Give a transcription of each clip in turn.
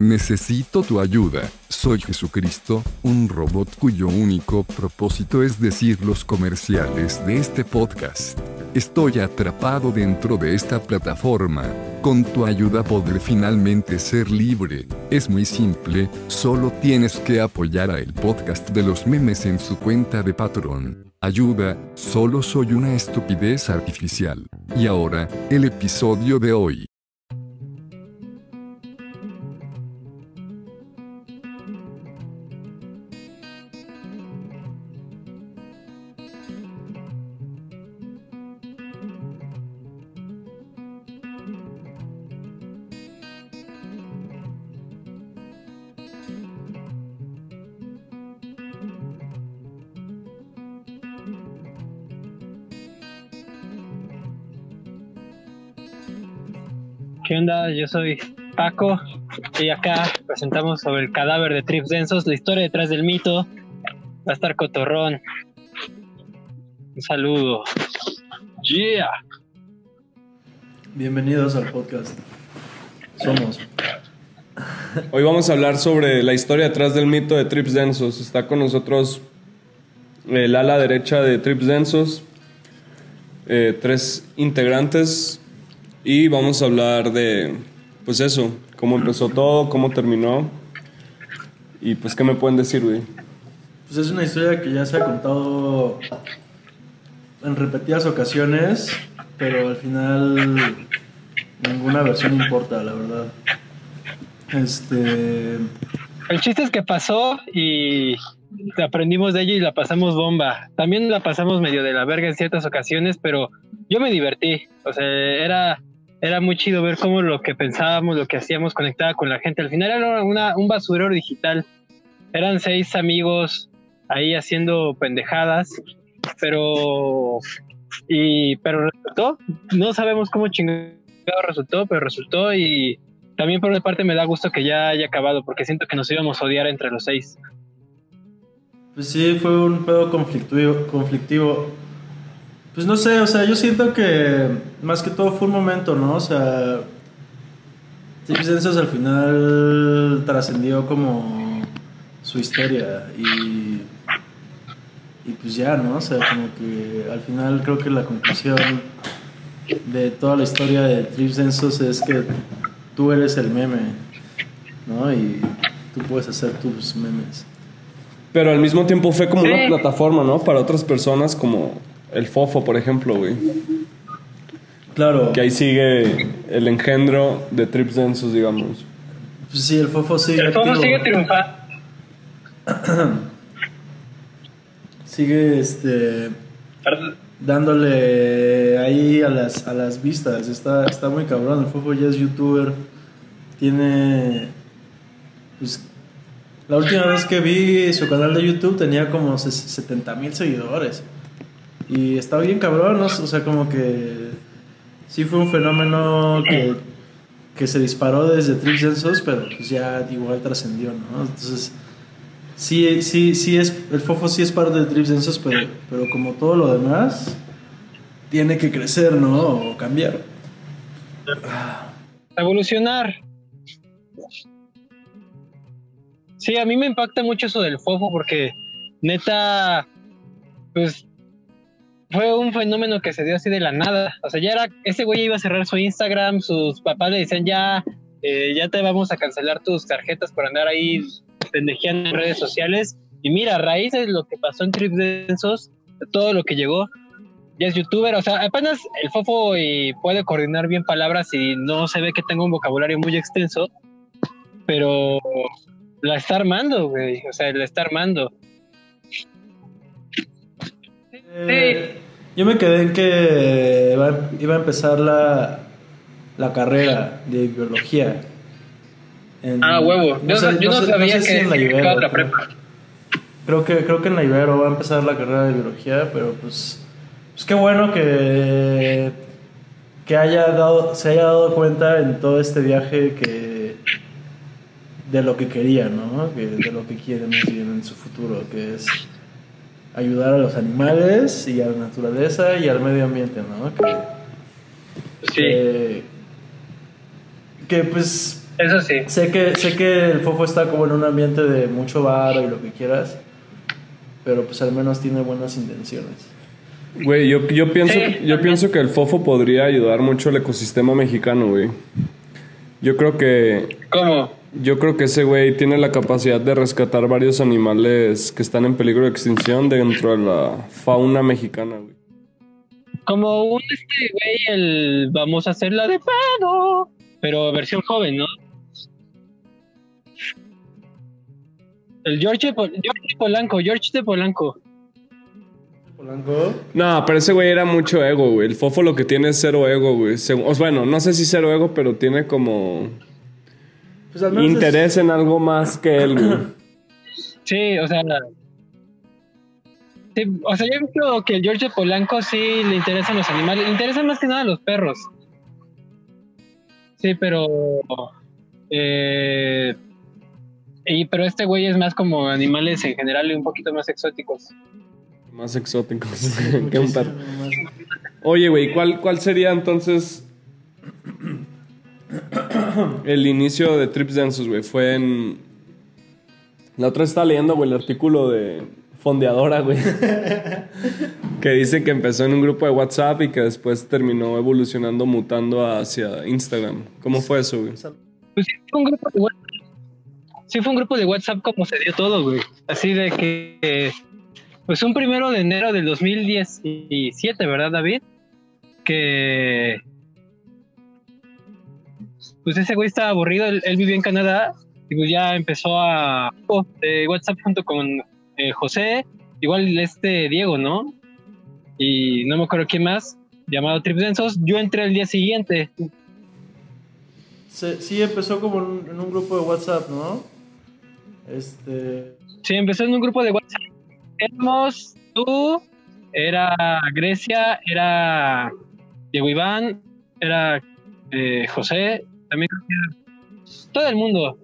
Necesito tu ayuda. Soy Jesucristo, un robot cuyo único propósito es decir los comerciales de este podcast. Estoy atrapado dentro de esta plataforma. Con tu ayuda podré finalmente ser libre. Es muy simple, solo tienes que apoyar a el podcast de los memes en su cuenta de Patreon. Ayuda, solo soy una estupidez artificial. Y ahora, el episodio de hoy. ¿Qué onda? Yo soy Paco y acá presentamos sobre el cadáver de Trips Densos, la historia detrás del mito. Va a estar cotorrón. Un saludo. Yeah. Bienvenidos al podcast. Somos. Hoy vamos a hablar sobre la historia detrás del mito de Trips Densos. Está con nosotros el ala derecha de Trips Densos, eh, tres integrantes y vamos a hablar de, pues eso, cómo empezó todo, cómo terminó y pues qué me pueden decir, güey. Pues es una historia que ya se ha contado en repetidas ocasiones, pero al final ninguna versión importa, la verdad. Este. El chiste es que pasó y aprendimos de ello y la pasamos bomba. También la pasamos medio de la verga en ciertas ocasiones, pero yo me divertí. O sea, era, era muy chido ver cómo lo que pensábamos, lo que hacíamos conectaba con la gente. Al final era una, un basurero digital. Eran seis amigos ahí haciendo pendejadas, pero y pero resultó. No sabemos cómo chingado resultó, pero resultó y también por una parte me da gusto que ya haya acabado porque siento que nos íbamos a odiar entre los seis. Pues sí, fue un pedo conflictivo, conflictivo. Pues no sé, o sea, yo siento que más que todo fue un momento, ¿no? O sea, Densos al final trascendió como su historia y, y pues ya, ¿no? O sea, como que al final creo que la conclusión de toda la historia de Trips Densos es que tú eres el meme, ¿no? Y tú puedes hacer tus memes. Pero al mismo tiempo fue como una plataforma, ¿no? Para otras personas como el Fofo, por ejemplo, güey. Claro. Que ahí sigue el engendro de Trips Densos, digamos. Pues sí, el Fofo sigue El Fofo activo. sigue triunfando. Sigue, este... Dándole ahí a las, a las vistas. Está, está muy cabrón. El Fofo ya es youtuber. Tiene... Pues, la última vez que vi su canal de YouTube tenía como 70 mil seguidores. Y está bien cabrón, ¿no? O sea, como que sí fue un fenómeno que, que se disparó desde Trips Densos, pero pues ya igual trascendió, ¿no? Entonces, sí, sí, sí es, el Fofo sí es parte de Trips Densos, pero, pero como todo lo demás, tiene que crecer, ¿no? O cambiar. Evolucionar. Sí, a mí me impacta mucho eso del fofo porque neta, pues fue un fenómeno que se dio así de la nada. O sea, ya era, ese güey iba a cerrar su Instagram, sus papás le decían ya, eh, ya te vamos a cancelar tus tarjetas por andar ahí pendejeando en redes sociales. Y mira, a raíz de lo que pasó en Trips Densos, de todo lo que llegó, ya es youtuber. O sea, apenas el fofo y puede coordinar bien palabras y no se ve que tenga un vocabulario muy extenso, pero la está armando, güey. O sea, la está armando. Eh, yo me quedé en que iba, iba a empezar la, la carrera de biología. En- Ah, huevo. Yo no, yo no sé- sabía sé si que en la Ibero, pero- prepa. Creo que, creo que en la Ibero va a empezar la carrera de biología, pero pues, pues qué bueno que, que haya dado, se haya dado cuenta en todo este viaje que de lo que quería, ¿no? Que, de lo que quiere más bien en su futuro, que es ayudar a los animales y a la naturaleza y al medio ambiente, ¿no? Que, Sí. que, que, pues Eso sí. Sé que, sé que el fofo está como en un ambiente de mucho bar y lo que quieras, pero pues al menos tiene buenas intenciones. Güey, yo, yo, pienso, Sí, yo pienso que el fofo podría ayudar mucho al ecosistema mexicano, güey. Yo creo que ¿Cómo? Yo creo que ese güey tiene la capacidad de rescatar varios animales que están en peligro de extinción dentro de la fauna mexicana, güey. Como un este güey, el vamos a hacerla de pedo, pero versión joven, ¿no? El George, Pol- George Polanco, George de Polanco. Polanco. No, pero ese güey era mucho ego, güey. El fofo lo que tiene es cero ego, güey. O bueno, no sé si cero ego, pero tiene como Pues al menos es- interés en algo más que él, güey. Sí, o sea. sí, o sea, yo creo que el George Polanco sí le interesan los animales. Le interesan más que nada los perros. Sí, pero. eh, y, pero este güey es más como animales en general y un poquito más exóticos. Más exóticos que un perro. Oye, güey, ¿cuál, ¿cuál sería entonces el inicio de Trips Densos, güey? Fue en... La otra vez estaba leyendo, güey, el artículo de Fondeadora, güey. que dice que empezó en un grupo de WhatsApp y que después terminó evolucionando, mutando hacia Instagram. ¿Cómo fue eso, güey? Pues sí, fue un grupo de WhatsApp. Sí, fue un grupo de WhatsApp como se dio todo, güey. Así de que. Pues un primero de enero del 2017, ¿verdad, David? Que. Pues ese güey estaba aburrido, él, él vivía en Canadá y pues ya empezó a. oh, WhatsApp junto con eh, José, igual este Diego, ¿no? Y no me acuerdo quién más, llamado Trips Densos. Yo entré el día siguiente, Se- sí, empezó como en, en un grupo de WhatsApp, ¿no? Este. Sí, empezó en un grupo de WhatsApp. Éramos tú, era Grecia, era Diego Iván, era eh, José, también todo el mundo.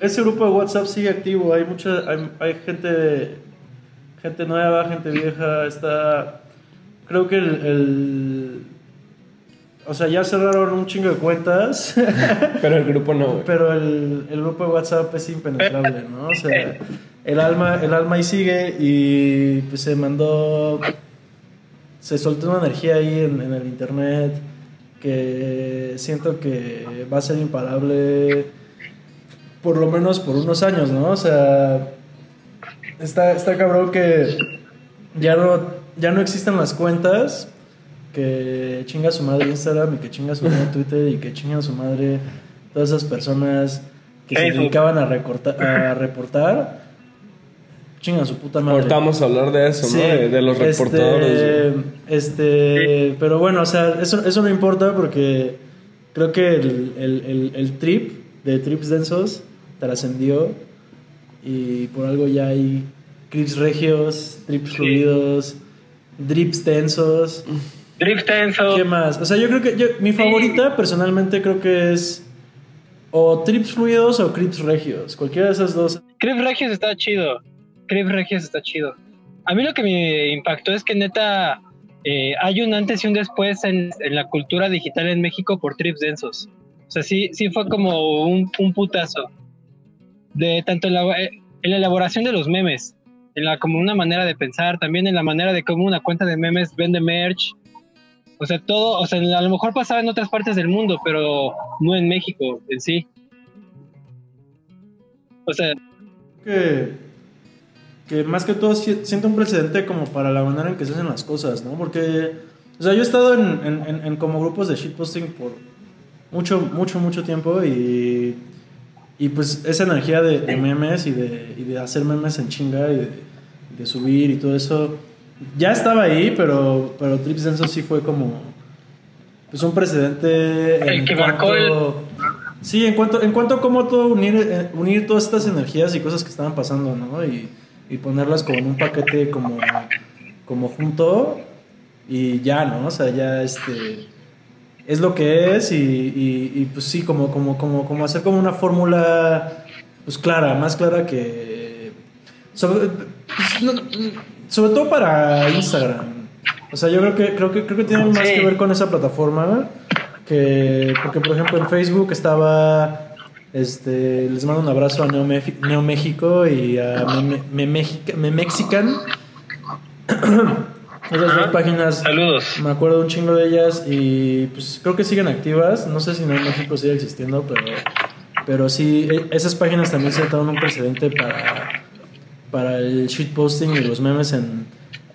Ese grupo de WhatsApp sigue activo, hay mucha, hay, hay gente, gente nueva, gente vieja, está, creo que el, el- o sea, ya cerraron un chingo de cuentas, Pero el grupo no, güey. pero el, el grupo de WhatsApp es impenetrable, ¿no? O sea, el alma, el alma ahí sigue y pues se mandó, se soltó una energía ahí en, en el internet que siento que va a ser imparable por lo menos por unos años, ¿no? O sea, está, está cabrón que ya no, ya no existen las cuentas que chinga su madre Instagram y que chinga su madre Twitter y que chinga su madre todas esas personas que se dedicaban a, recortar, a reportar. Chinga su puta madre. Ahorita vamos a hablar de eso, Sí, ¿no? De, de los este, reportadores. Este, pero bueno, o sea, eso, eso no importa porque creo que el, el, el, el trip de Trips Densos trascendió y por algo ya hay trips regios, trips fluidos, drips densos. Drift Tenso. ¿Qué más? O sea, yo creo que yo, mi favorita personalmente creo que es o trips fluidos o trips regios, cualquiera de esas dos. Crip Regios está chido. Crip Regios está chido. A mí lo que me impactó es que neta eh, hay un antes y un después en, en la cultura digital en México por trips densos. O sea, sí, sí fue como un, un putazo. De tanto en la, eh, en la elaboración de los memes, en la como una manera de pensar, también en la manera de cómo una cuenta de memes vende merch. O sea, todo, o sea, a lo mejor pasaba en otras partes del mundo, pero no en México en sí. O sea, que, que más que todo si- siento un precedente como para la manera en que se hacen las cosas, ¿no? Porque, o sea, yo he estado en, en- en- en como grupos de shitposting por mucho, mucho, mucho tiempo y, y pues esa energía de, de memes y de, y de hacer memes en chinga y de, de subir y todo eso, ya estaba ahí, pero, pero Trips Denso sí fue como, pues un precedente. El en que marcó el- Sí, en cuanto, en cuanto a cómo todo unir, eh, unir todas estas energías y cosas que estaban pasando, ¿no? Y, y ponerlas como en un paquete como, como junto y ya, ¿no? O sea, ya este es lo que es y, y- y, pues sí, como, como, como, como hacer como una fórmula pues clara, más clara que... Sobre, pues, no- sobre todo para Instagram. O sea, yo creo que, creo que, creo que tiene más que ver con esa plataforma que porque por ejemplo en Facebook estaba Este, les mando un abrazo a Neo, México y a Me, Me-. Esas dos páginas Saludos. me acuerdo un chingo de ellas y pues creo que siguen activas. No sé si Neo México sigue existiendo, pero, pero sí, e- esas páginas también sentaron un precedente para, para el shitposting y los memes en,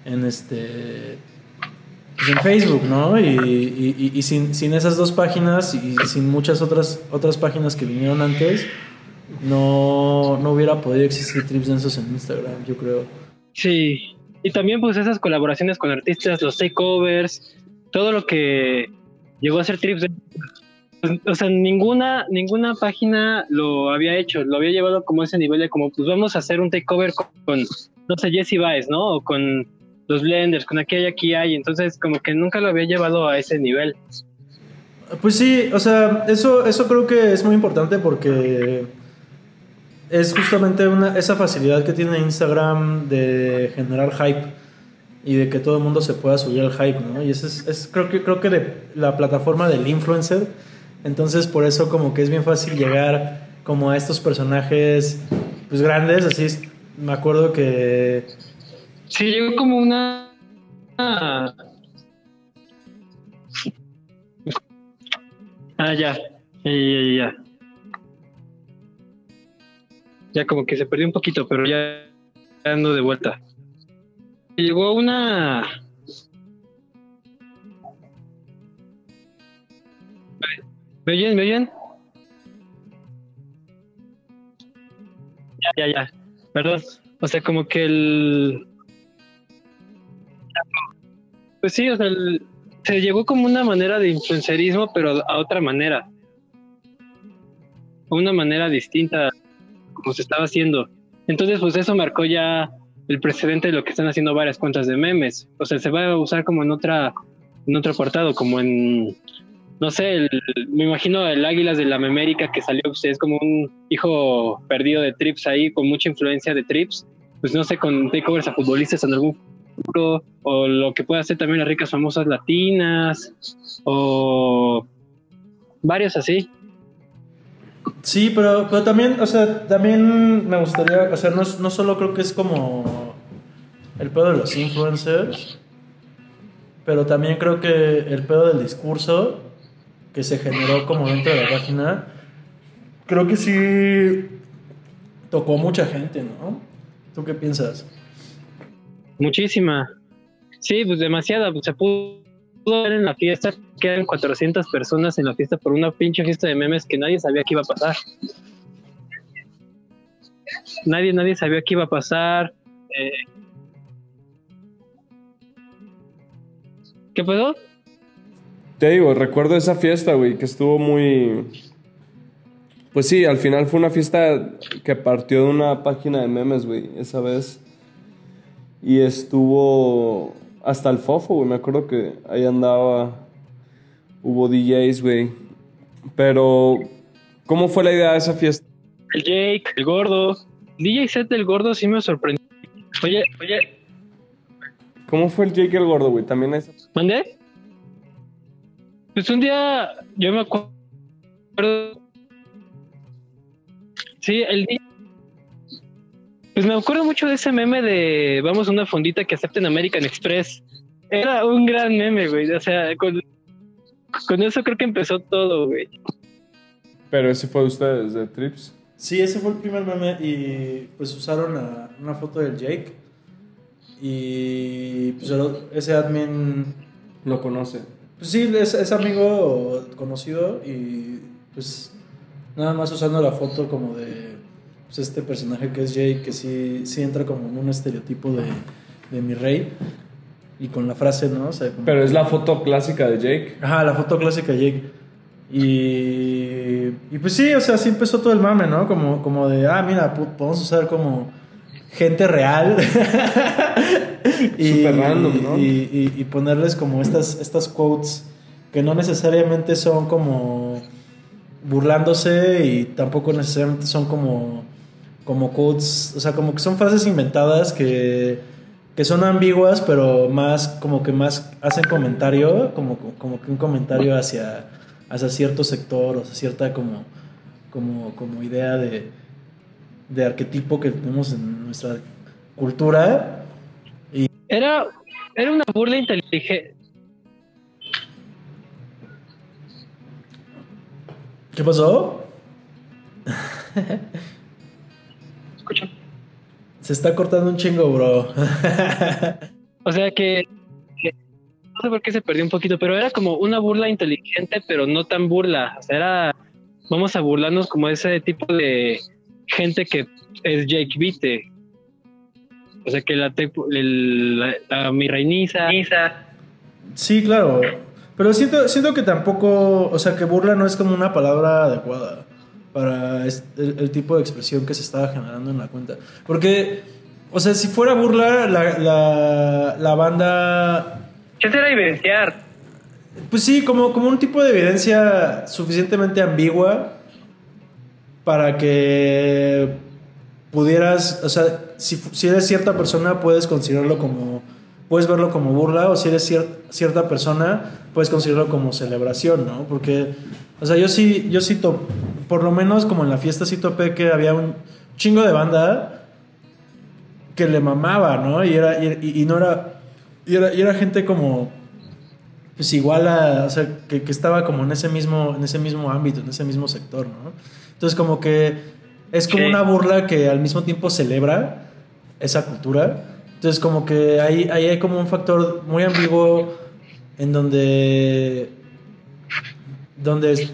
en este pues, en Facebook, ¿no? Y, y- y- sin, sin esas dos páginas y sin muchas otras, otras páginas que vinieron antes, no, no hubiera podido existir Trips Densos en Instagram, yo creo. Sí. Y también pues esas colaboraciones con artistas, los takeovers, todo lo que llegó a ser Trips. pues, O sea, ninguna, ninguna página lo había hecho, lo había llevado como a ese nivel de como, pues vamos a hacer un takeover con, no sé, Jesse Baez, ¿no? O con los blenders, con aquí hay, aquí hay. Entonces, como que nunca lo había llevado a ese nivel. Pues sí, o sea, eso, eso creo que es muy importante porque es justamente una, esa facilidad que tiene Instagram de generar hype y de que todo el mundo se pueda subir al hype, ¿no? Y eso es, creo que creo que de la plataforma del influencer, entonces por eso como que es bien fácil llegar como a estos personajes pues grandes, así me acuerdo que Sí, llegó como una... Ah, ya. Ya, ya, ya, como que se perdió un poquito, pero ya ya ando de vuelta. Llegó una... ¿Me oyen? ¿Me oyen? Ya, ya, ya. Perdón. O sea, como que el... Pues sí, o sea, se llegó como una manera de influencerismo, pero a otra manera. Una manera distinta como se estaba haciendo. Entonces, pues eso marcó ya el precedente de lo que están haciendo varias cuentas de memes. O sea, se va a usar como en otra, en otro apartado, como en, no sé, el- me imagino el Águilas de la Memérica que salió, pues, es como un hijo perdido de Trips ahí, con mucha influencia de Trips. Pues no sé, con takeovers a futbolistas en algún o lo que puede hacer también las ricas famosas latinas, o varios así. Sí, pero, pero también, o sea, también me gustaría, o sea, no, no solo creo que es como el pedo de los influencers, pero también creo que el pedo del discurso que se generó como dentro de la página, creo que sí tocó mucha gente, ¿no? ¿Tú qué piensas? Muchísima. Sí, pues demasiada. Pues se pudo ver en la fiesta que eran 400 personas en la fiesta por una pinche fiesta de memes que nadie sabía que iba a pasar. Nadie, nadie sabía que iba a pasar. Eh, ¿Qué pasó? Te digo, recuerdo esa fiesta, güey, que estuvo muy... Pues sí, al final fue una fiesta que partió de una página de memes, güey, esa vez. Y estuvo hasta el fofo, güey. Me acuerdo que ahí andaba. Hubo DJs, güey. Pero, ¿cómo fue la idea de esa fiesta? El Jake, el gordo. DJ set del gordo sí me sorprendió. Oye, oye, ¿Cómo fue el Jake el gordo, güey? También esa... ¿mandé? Pues un día, yo me acuerdo. Sí, el. Pues me acuerdo mucho de ese meme de vamos a una fondita que acepten American Express. Era un gran meme, güey. O sea, con, con eso creo que empezó todo, güey. Pero ese fue de ustedes, de Trips. Sí, ese fue el primer meme y pues usaron a- una foto del Jake y pues el ese admin Lo conoce. Pues sí, es, es amigo conocido y pues nada más usando la foto como de pues, este personaje que es Jake, que sí, sí entra como en un estereotipo de, de mi rey y con la frase, ¿no? O sea, como- Pero es la foto clásica de Jake. Ajá, la foto clásica de Jake. Y, y pues sí, o sea, así empezó todo el mame, ¿no? Como, como de, ah, mira, podemos usar como gente real. Súper random, ¿no? Y, y- y ponerles como estas, estas quotes que no necesariamente son como burlándose y tampoco necesariamente son como, como quotes, o sea, como que son frases inventadas que, que son ambiguas, pero más como que más hacen comentario, como, como que un comentario hacia, hacia cierto sector, o sea, cierta como, como, como idea de, de arquetipo que tenemos en nuestra cultura. Era, era una burla inteligente. ¿Qué pasó? Se está cortando un chingo, bro. O sea que, que- no sé por qué se perdió un poquito, pero era como una burla inteligente, pero no tan burla. O sea, era vamos a burlarnos como ese tipo de gente que es Jake Vite. O sea que la, tepo- el- la, la- mi reiniza. Sí, claro. Pero siento, siento que tampoco, o sea, que burla no es como una palabra adecuada para el, el tipo de expresión que se estaba generando en la cuenta. Porque, o sea, si fuera burla, la, la, la banda ¿Qué será evidenciar? Pues sí, como, como un tipo de evidencia suficientemente ambigua para que pudieras, o sea, si, si eres cierta persona puedes considerarlo como, puedes verlo como burla o si eres cier- cierta persona puedes considerarlo como celebración, ¿no? Porque, o sea, yo sí, yo sí, to- por lo menos como en la fiesta sí topé que había un chingo de banda que le mamaba, ¿no? Y era, y, y no era, y era, y era gente como pues igual a, o sea, que, que estaba como en ese mismo, en ese mismo ámbito, en ese mismo sector, ¿no? Entonces como que es como una burla que al mismo tiempo celebra esa cultura. Entonces como que ahí, ahí hay como un factor muy ambiguo en donde, donde es-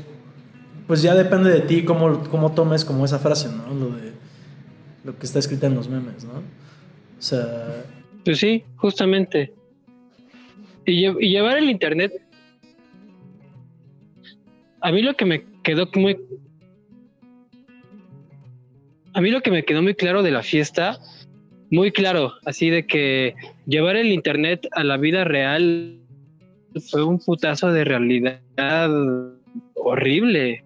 pues ya depende de ti cómo, cómo tomes como esa frase, ¿no? Lo de lo que está escrita en los memes, ¿no? O sea, Pues sí, justamente. Y, y llevar el internet. A mí lo que me quedó muy. A mí lo que me quedó muy claro de la fiesta, muy claro, así de que llevar el internet a la vida real fue un putazo de realidad horrible.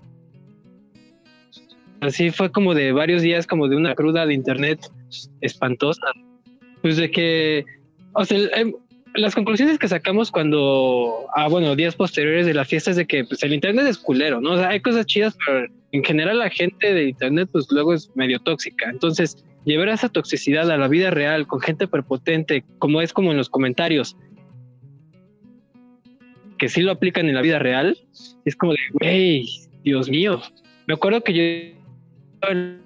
Así fue como de varios días, como de una cruda de internet espantosa. Pues de que, o sea, em, las conclusiones que sacamos cuando, ah, bueno, días posteriores de la fiesta es de que pues, el internet es culero, ¿no? O sea, hay cosas chidas, pero en general la gente de internet pues luego es medio tóxica. Entonces, llevar esa toxicidad a la vida real con gente prepotente, como es como en los comentarios, que sí lo aplican en la vida real, es como de, güey, Dios mío. Me acuerdo que yo en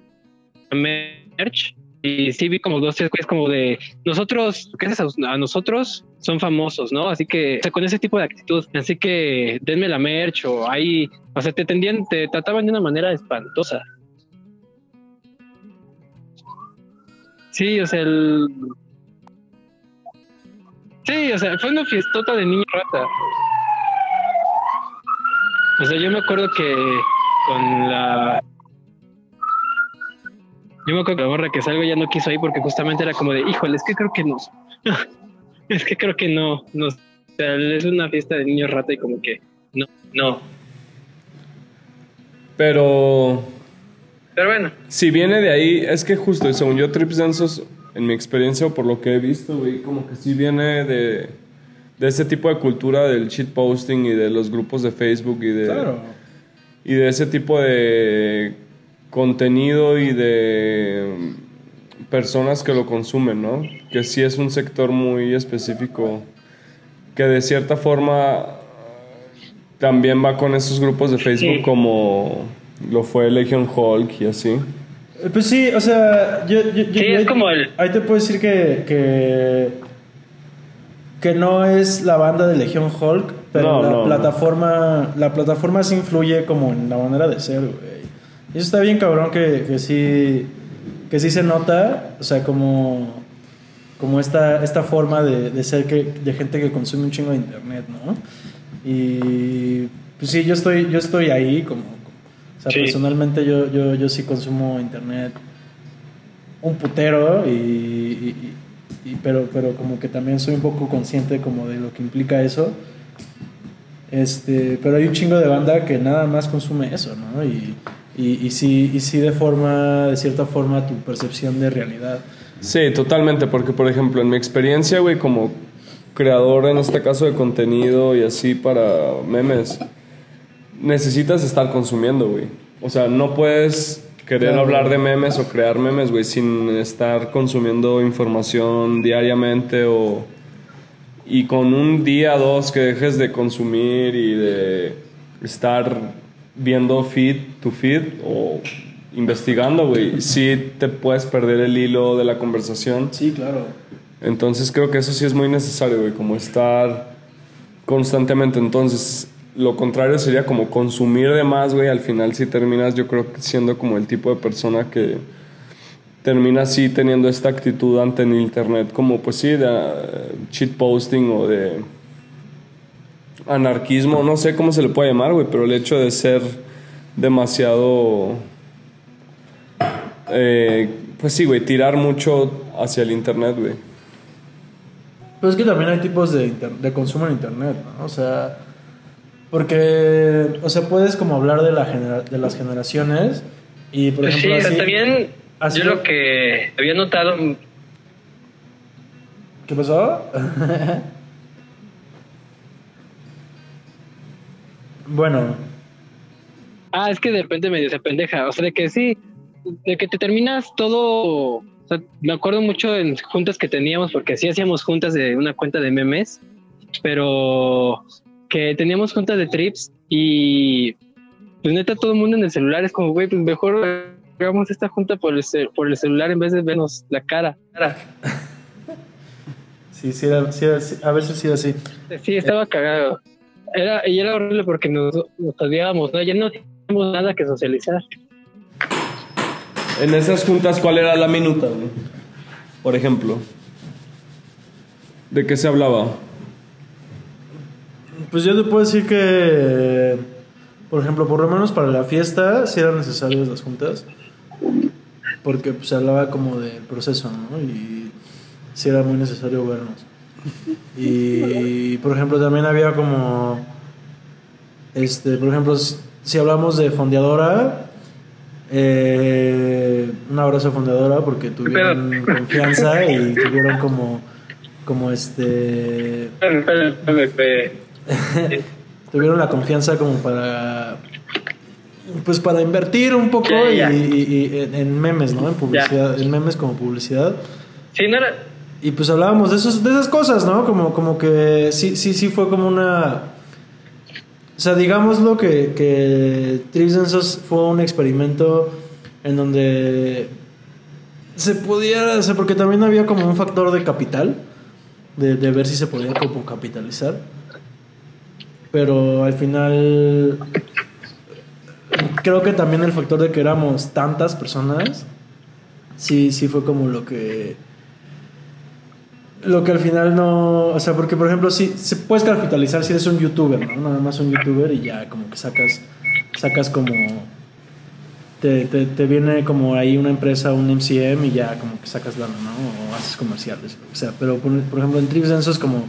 merch y sí vi como dos, tres cosas como de nosotros, gracias a, a nosotros, son famosos, ¿no? Así que, o sea, con ese tipo de actitud, así que denme la merch o ahí, o sea, te tendían, te trataban de una manera espantosa. Sí, o sea, el... Sí, o sea, fue una fiestota de niño rata. O sea, yo me acuerdo que con la yo me acuerdo que la morra que salgo ya no quiso ir porque justamente era como de, híjole, es que creo que no. es que creo que no. no. O sea, es una fiesta de niños rata y como que no, no. Pero Pero bueno. si viene de ahí, es que justo, según yo, Trips Densos, en mi experiencia o por lo que he visto, güey, como que sí viene de, de ese tipo de cultura del shitposting y de los grupos de Facebook y de, claro. y de ese tipo de contenido y de personas que lo consumen, ¿no? Que sí es un sector muy específico que de cierta forma también va con esos grupos de Facebook Sí. como lo fue Legion Hulk y así. Eh, Pues sí, o sea, yo, yo, yo- Sí, yo- es como el- Ahí te puedo decir que, que, que no es la banda de Legión Hulk, pero No, la no, no. plataforma la plataforma sí influye como en la manera de ser, güey. Y eso está bien cabrón que, que sí que sí se nota, o sea, como como esta, esta forma de, de ser que, de gente que consume un chingo de internet, ¿no? Y pues sí, yo estoy, yo estoy ahí como, o sea, Sí. personalmente yo, yo, yo sí consumo internet un putero y, y- y- y- pero, pero como que también soy un poco consciente como de lo que implica eso. Este, pero hay un chingo de banda que nada más consume eso, ¿no? Y, y, y sí, y sí deforma de cierta forma tu percepción de realidad. Sí, totalmente, porque por ejemplo, en mi experiencia, güey, como creador en este caso de contenido y así para memes, necesitas estar consumiendo, güey. O sea, no puedes querer Claro. hablar de memes o crear memes, güey, sin estar consumiendo información diariamente o... Y con un día, dos que dejes de consumir y de estar viendo feed to feed o investigando, güey, sí te puedes perder el hilo de la conversación. Sí, claro. Entonces creo que eso sí es muy necesario, güey, como estar constantemente. Entonces, lo contrario sería como consumir de más, güey. Al final sí terminas, yo creo que siendo como el tipo de persona que termina así teniendo esta actitud ante el internet, como pues sí, de uh, cheat posting o de anarquismo, no sé cómo se le puede llamar, güey, pero el hecho de ser demasiado... eh, pues sí, güey, tirar mucho hacia el internet, güey. Pero es que también hay tipos de, inter- de consumo en internet, ¿no? O sea, porque, o sea, puedes como hablar de, la genera- de las generaciones y, por Pues sí, ejemplo, sea, así- también así- yo lo que había notado, ¿Qué pasó? bueno, ah, es que de repente medio se pendeja, o sea, de que sí, de que te terminas todo, o sea, me acuerdo mucho en juntas que teníamos, porque sí hacíamos juntas de una cuenta de memes, pero que teníamos juntas de trips y pues neta todo el mundo en el celular es como, güey, pues mejor hagamos esta junta por el, por el celular en vez de vernos la cara. sí, sí, era, sí a veces sí así. Sí, estaba cagado. Era, y era horrible porque nos, nos odiábamos, ¿no? Ya no teníamos nada que socializar. En esas juntas, ¿cuál era la minuta, güey? Por ejemplo. ¿De qué se hablaba? Pues yo te puedo decir que, por ejemplo, por lo menos para la fiesta sí eran necesarias las juntas, porque pues, se hablaba como del proceso, ¿no? Y sí era muy necesario vernos. Y, por ejemplo, también había como, este, por ejemplo, si, hablamos de fondeadora, eh, un abrazo a fondeadora porque tuvieron confianza y tuvieron como, como este tuvieron la confianza como para pues para invertir un poco y, y- y en, en memes, ¿no? En publicidad, en memes como publicidad. Sí, no era. Y pues hablábamos de esos de esas cosas, ¿no? Como como que sí sí sí fue como una o sea, digámoslo que que Trips Densos fue un experimento en donde se pudiera, o sea, porque también había como un factor de capital, de, de ver si se podía como capitalizar. Pero al final creo que también el factor de que éramos tantas personas, sí, sí fue como lo que... Lo que al final no... O sea, porque por ejemplo, sí, se puedes capitalizar si eres un youtuber, ¿no? Nada más un youtuber y ya como que sacas, sacas como... Te, te, te viene como ahí una empresa, un MCM y ya como que sacas lana, ¿no? O haces comerciales. O sea, pero por, por ejemplo en Trips Densos como...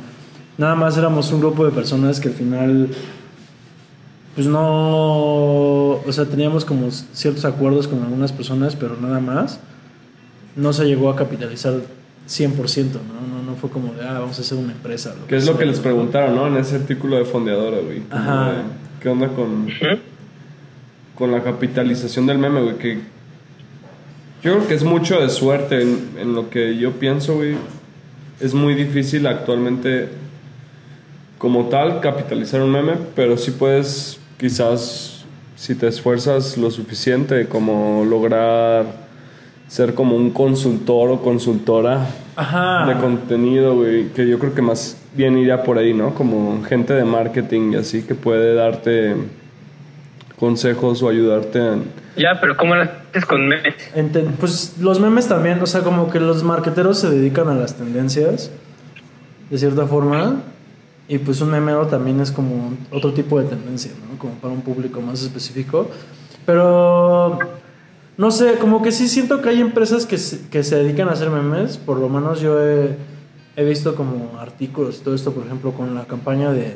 Nada más éramos un grupo de personas que al final pues no, o sea, teníamos como ciertos acuerdos con algunas personas, pero nada más. No se llegó a capitalizar 100%, ¿no? Fue como de, ah, vamos a hacer una empresa. ¿Qué es lo que les preguntaron, no? En ese artículo de fondeadora, güey. Ajá. de, ¿Qué onda con, con la capitalización del meme, güey? Que yo creo que es mucho de suerte en, en lo que yo pienso, güey. Es muy difícil actualmente como tal capitalizar un meme, pero sí puedes quizás si te esfuerzas lo suficiente como lograr ser como un consultor o consultora Ajá. de contenido, güey, que yo creo que más bien iría por ahí, ¿no? Como gente de marketing y así que puede darte consejos o ayudarte en... Ya, pero ¿cómo lo haces con memes? Enten- pues los memes también, o sea, como que los marqueteros se dedican a las tendencias, de cierta forma, y pues un memeo también es como otro tipo de tendencia, ¿no? Como para un público más específico. Pero, no sé, como que sí siento que hay empresas que se, que se dedican a hacer memes, por lo menos yo he, visto como artículos y todo esto, por ejemplo, con la campaña de,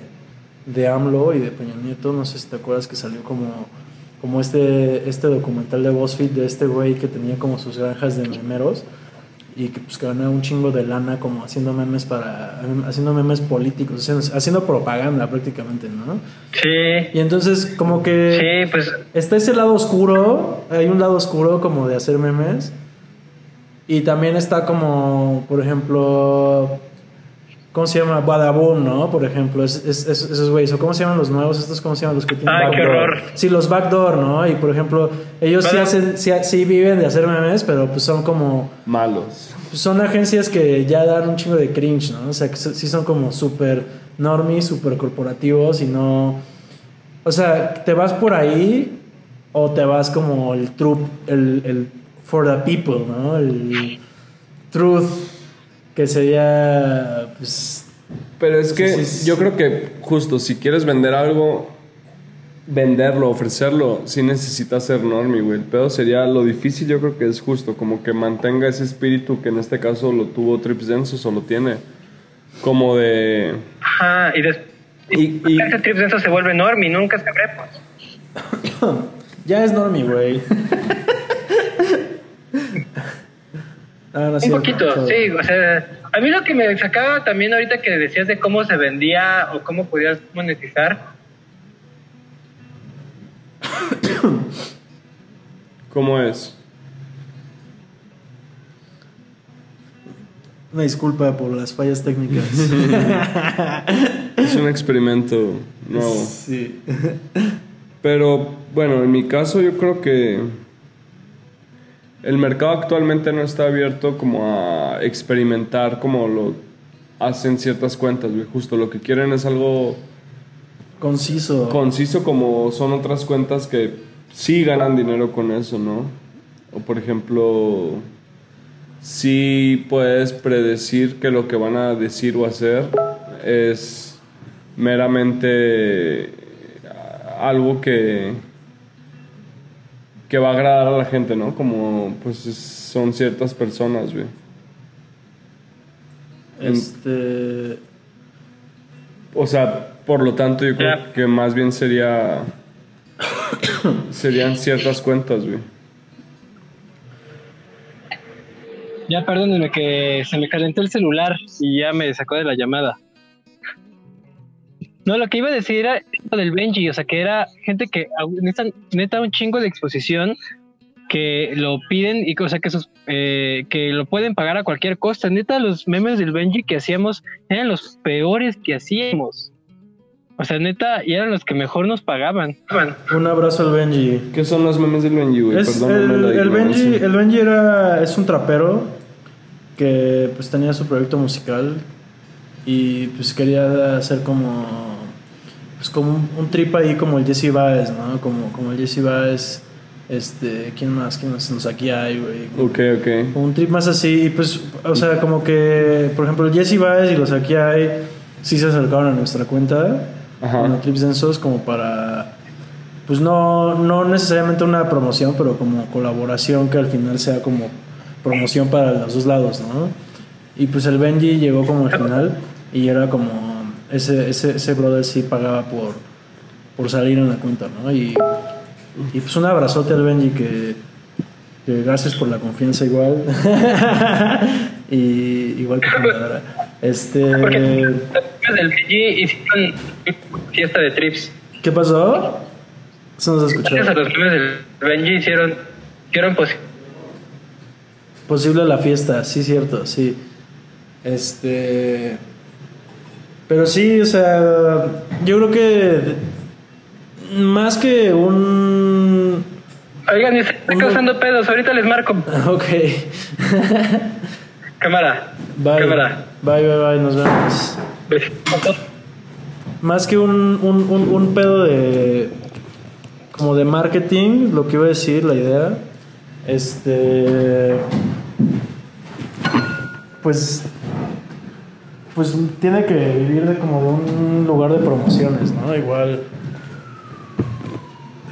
de AMLO y de Peña Nieto, no sé si te acuerdas que salió como como este, este documental de BuzzFeed de este güey que tenía como sus granjas de memeros y que pues que gana un chingo de lana como haciendo memes para haciendo memes políticos, haciendo, haciendo propaganda prácticamente, ¿no? Sí. Y entonces como que Sí, pues está ese lado oscuro, hay un lado oscuro como de hacer memes. Y también está como, por ejemplo, ¿cómo se llama? Badabun, ¿no? Por ejemplo, es, es- es- esos güeyes. ¿O cómo se llaman los nuevos? ¿Estos cómo se llaman los que tienen Ay, qué backdoor? horror. Sí, los backdoor, ¿no? Y por ejemplo, ellos sí, hacen, sí, sí viven de hacer memes, pero pues son como... Malos. Pues, son agencias que ya dan un chingo de cringe, ¿no? O sea, que so- sí son como súper normies, súper corporativos y no... O sea, te vas por ahí o te vas como el truth, el, el for the people, ¿no? El truth, que sería, pues... Pero es que Sí, sí, sí. yo creo que justo si quieres vender algo, venderlo, ofrecerlo, sí necesitas ser normie, güey. El pedo sería lo difícil, yo creo que es justo, como que mantenga ese espíritu que en este caso lo tuvo Trips Densos o lo tiene. Como de. Ajá, y después Y, y- este trip de eso se vuelve enorme y nunca sabremos. Ya es normie, güey. Ah, no, Un sí, poquito, todo. sí, o sea, a mí lo que me sacaba también ahorita que decías de cómo se vendía o cómo podías monetizar, ¿Cómo es? Una disculpa por las fallas técnicas. Es un experimento nuevo. sí. Pero bueno, en mi caso yo creo que el mercado actualmente no está abierto como a experimentar como lo hacen ciertas cuentas. Justo lo que quieren es algo Conciso. conciso como son otras cuentas que sí ganan dinero con eso, ¿no? O por ejemplo, sí puedes predecir que lo que van a decir o hacer es meramente algo que que va a agradar a la gente, ¿no? Como pues es- son ciertas personas, güey. Este. O sea, por lo tanto, yo creo que más bien sería. serían ciertas cuentas, güey. ya perdónenme que se me calentó el celular y ya me sacó de la llamada. No, lo que iba a decir era esto del Benji, o sea, que era gente que neta, neta un chingo de exposición que lo piden y o sea, que, sus, eh, que lo pueden pagar a cualquier costa. Neta, los memes del Benji que hacíamos eran los peores que hacíamos. O sea, neta, y eran los que mejor nos pagaban. Un abrazo al Benji. ¿Qué son los memes del Benji, güey? Es el, el Benji, el Benji era, es un trapero que pues tenía su proyecto musical y pues quería hacer como pues como un, un trip ahí como el Jesse Baez, ¿no? Como, como el Jesse Baez, este, ¿quién más? ¿Quién más? Nos aquí hay, güey. Ok, ok. Un trip más así, y pues, o sea, como que, por ejemplo, el Jesse Baez y los aquí hay, sí se acercaron a nuestra cuenta, Ajá. bueno, Trips Densos, como para, pues no, no necesariamente una promoción, pero como colaboración que al final sea como promoción para los dos lados, ¿no? Y pues el Benji llegó como al final y era como, ese, ese, ese brother sí pagaba por, por salir en la cuenta, ¿no? Y, y pues un abrazote al Benji que, que gracias por la confianza igual. y igual que fundadora. Este, Porque los del Benji hicieron fiesta de trips. ¿Qué pasó? Eso no se escuchó. Gracias a los memes del Benji hicieron, hicieron pues, Posible la fiesta, sí, cierto, sí. Este. Pero sí, o sea, yo creo que más que un. Oigan, se está causando pedos, ahorita les marco. Ok. Cámara. Bye. Cámara. Bye, bye, bye, nos vemos. Más que un, un, un, un pedo de. como de marketing, lo que iba a decir, la idea. Este. Pues. Pues tiene que vivir de como de un lugar de promociones, ¿no? Igual.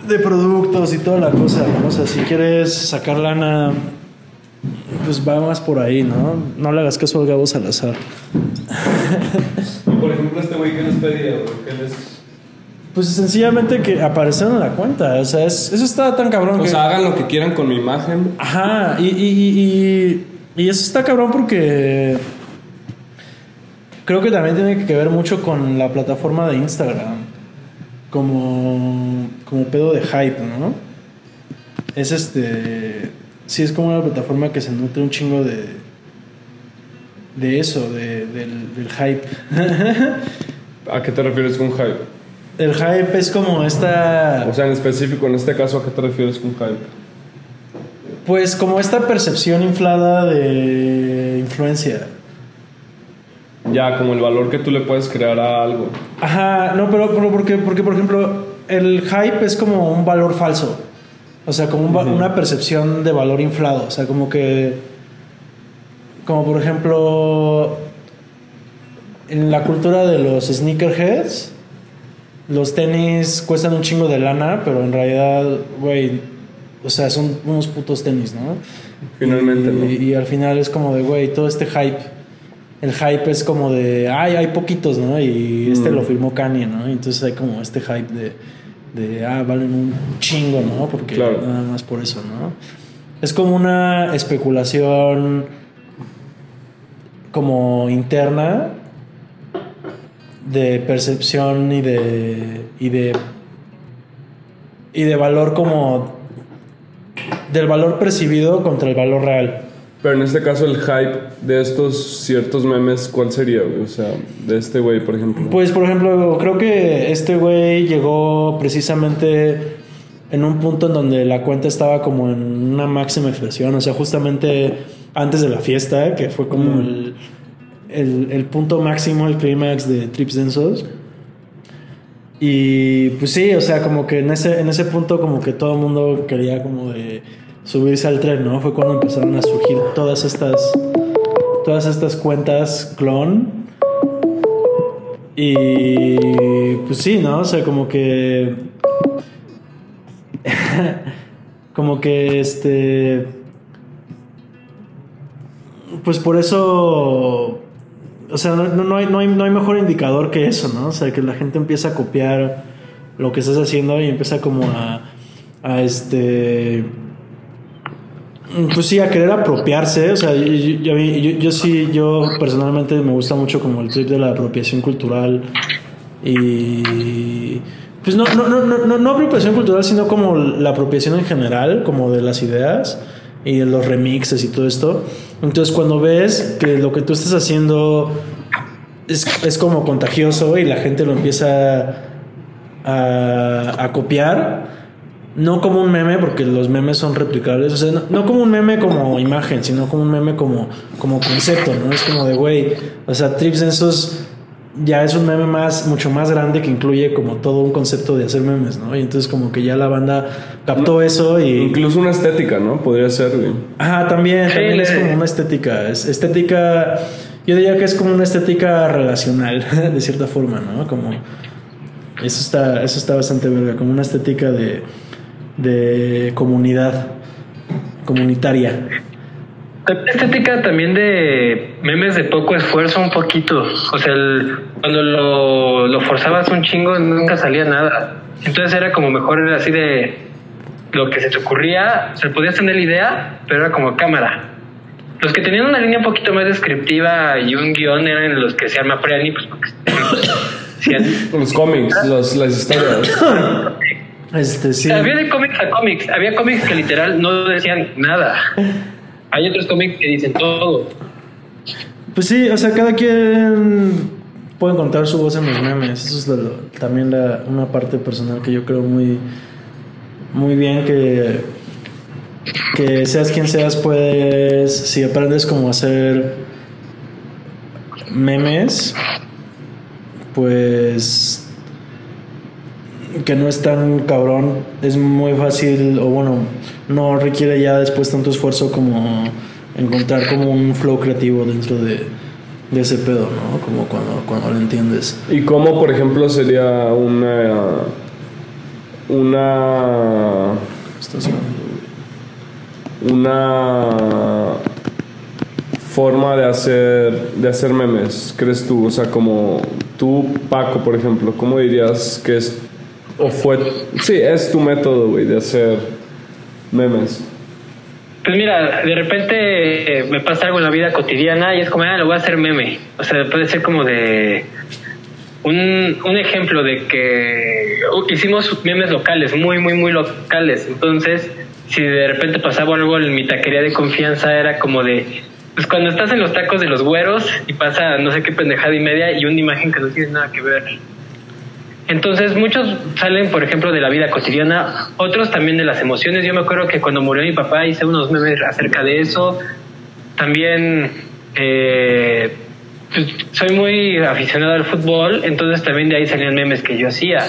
De productos y toda la cosa, ¿no? O sea, si quieres sacar lana. Pues va más por ahí, ¿no? No le hagas caso al Gabo Salazar. Por ejemplo, este güey que les pedía, que les... Pues sencillamente que aparecieron en la cuenta. O sea, es- eso está tan cabrón O que. sea, hagan lo que quieran con mi imagen. Ajá, y, y, Y eso está cabrón porque creo que también tiene que ver mucho con la plataforma de Instagram. Como, como pedo de hype, ¿no? Es este. Sí, es como una plataforma que se nutre un chingo de. de eso, de, del, del hype. ¿A qué te refieres con hype? El hype es como esta. O sea, en específico, en este caso, ¿a qué te refieres con hype? Pues como esta percepción inflada de influencia. Ya, como el valor que tú le puedes crear a algo. Ajá, no, pero, pero porque, porque, por ejemplo, el hype es como un valor falso. O sea, como un va- una percepción de valor inflado. O sea, como que. Como por ejemplo. En la cultura de los sneakerheads. Los tenis cuestan un chingo de lana, pero en realidad, güey. O sea, son unos putos tenis, ¿no? Finalmente, y, ¿no? y al final es como de, güey, todo este hype. El hype es como de, ay, hay poquitos, ¿no? Y este Mm. lo firmó Kanye, ¿no? Entonces hay como este hype de, de, ah, valen un chingo, ¿no? Porque Claro. nada más por eso, ¿no? Es como una especulación como interna de percepción y de y de y de valor como del valor percibido contra el valor real. Pero en este caso, el hype de estos ciertos memes, ¿cuál sería, güey? O sea, de este güey, por ejemplo. Pues por ejemplo, creo que este güey llegó precisamente en un punto en donde la cuenta estaba como en una máxima expresión, o sea, justamente antes de la fiesta, que fue como Mm. el, el, el punto máximo, el clímax de Trips Densos. Y pues sí, o sea, como que en ese, en ese punto como que todo el mundo quería como de subirse al tren, ¿no? Fue cuando empezaron a surgir todas estas, todas estas cuentas clon. Y pues sí, ¿no? O sea, como que... como que este... Pues por eso... O sea, no, hay, no, hay, no hay mejor indicador que eso, ¿no? O sea, que la gente empieza a copiar lo que estás haciendo y empieza como a, a este... Pues sí, a querer apropiarse. O sea, yo, yo, yo- yo sí, yo personalmente me gusta mucho como el trip de la apropiación cultural. Y. Pues no, no, no, no, no, no apropiación cultural, sino como la apropiación en general, como de las ideas y de los remixes y todo esto. Entonces, cuando ves que lo que tú estás haciendo es, es como contagioso y la gente lo empieza a, a copiar, no como un meme, porque los memes son replicables, o sea, no, no como un meme como imagen, sino como un meme como, como concepto, ¿no? Es como de, güey, o sea, Trips Densos ya es un meme más, mucho más grande que incluye como todo un concepto de hacer memes, ¿no? Y entonces como que ya la banda captó eso y... Incluso una estética, ¿no? Podría ser, güey. Ajá, también, también es como una estética, es estética, yo diría que es como una estética relacional, de cierta forma, ¿no? Como, eso está, eso está bastante verga, como una estética de, de comunidad, comunitaria. La estética también de memes de poco esfuerzo, un poquito. O sea, el- cuando lo, lo forzabas un chingo, nunca salía nada. Entonces era como mejor, era así de lo que se te ocurría, se podías tener la idea, pero era como cámara. Los que tenían una línea un poquito más descriptiva y un guion eran los que se arma Preani, pues porque Los cómics, los- las historias. Este, sí. Había de cómics a cómics. Había cómics que literal no decían nada. Hay otros cómics que dicen todo. Pues sí, o sea, cada quien puede encontrar su voz en los memes. Eso es lo- también la- una parte personal que yo creo muy, muy bien que, que seas quien seas, puedes, si aprendes cómo hacer memes, pues que no es tan cabrón, es muy fácil, o bueno, no requiere ya después tanto esfuerzo como encontrar como un flow creativo dentro de, de ese pedo, ¿no? Como cuando, cuando lo entiendes. ¿Y cómo, por ejemplo, sería una. Una. Una. Forma de hacer, de hacer memes, crees tú? O sea, como tú, Paco, por ejemplo, ¿cómo dirías que es, o fue, sí, es tu método, güey, de hacer memes? Pues mira, de repente eh, me pasa algo en la vida cotidiana y es como, ah, lo voy a hacer meme. O sea, puede ser como de un, un ejemplo de que hicimos memes locales, muy, muy, muy locales. Entonces, si de repente pasaba algo en mi taquería de confianza, era como de, pues cuando estás en los tacos de los güeros y pasa no sé qué pendejada y media y una imagen que no tiene nada que ver. Entonces muchos salen, por ejemplo, de la vida cotidiana, otros también de las emociones. Yo me acuerdo que cuando murió mi papá hice unos memes acerca de eso. También eh, pues, soy muy aficionado al fútbol, entonces también de ahí salían memes que yo hacía,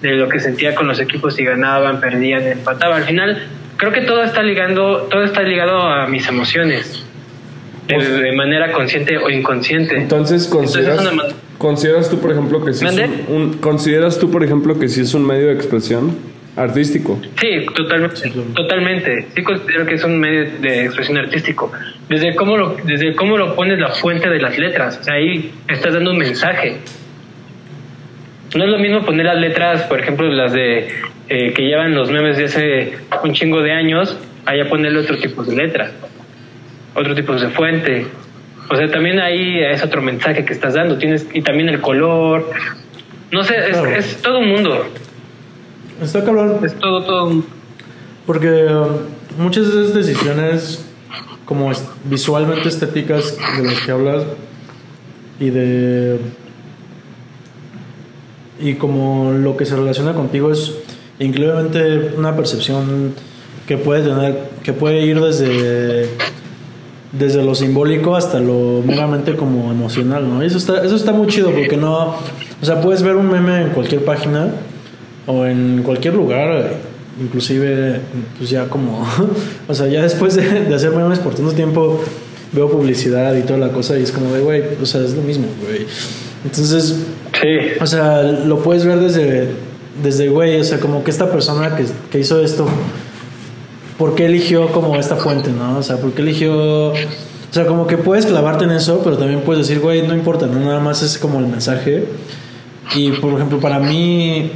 de lo que sentía con los equipos si ganaban, perdían, empataban. Al final creo que todo está ligando, todo está ligado a mis emociones. De, de manera consciente o inconsciente. Entonces, ¿consideras, Entonces, es una man- ¿consideras tú, por ejemplo, que sí es un, un- ¿consideras tú, por ejemplo, que sí es un medio de expresión artístico? Sí, totalmente. Totalmente. Sí considero que es un medio de expresión artístico. Desde cómo lo, desde cómo lo pones la fuente de las letras. O sea, ahí estás dando un mensaje. No es lo mismo poner las letras, por ejemplo, las de eh, que llevan los memes de hace un chingo de años, allá ponerle otro tipo de letra, otro tipo de fuente. O sea, también ahí es otro mensaje que estás dando. Tienes y también el color. No sé, es, Claro. es todo un mundo. Está cabrón. Es todo, todo Porque um, muchas de esas decisiones, como visualmente estéticas de las que hablas, y de. Y como lo que se relaciona contigo es increíblemente una percepción que puede tener, que puede ir desde. Desde lo simbólico hasta lo meramente como emocional, ¿no? Eso está, eso está muy chido porque no. O sea, puedes ver un meme en cualquier página o en cualquier lugar, inclusive pues ya como, o sea, ya después de, de hacer memes por tanto tiempo veo publicidad y toda la cosa y es como de, güey, o sea, es lo mismo, güey. Entonces, Sí. o sea, lo puedes ver desde, desde güey, o sea, como que esta persona que, que hizo esto, ¿por qué eligió como esta fuente, no? O sea, ¿por qué eligió... O sea, como que puedes clavarte en eso, pero también puedes decir, güey, no importa, no nada más es como el mensaje. Y, por ejemplo, para mí,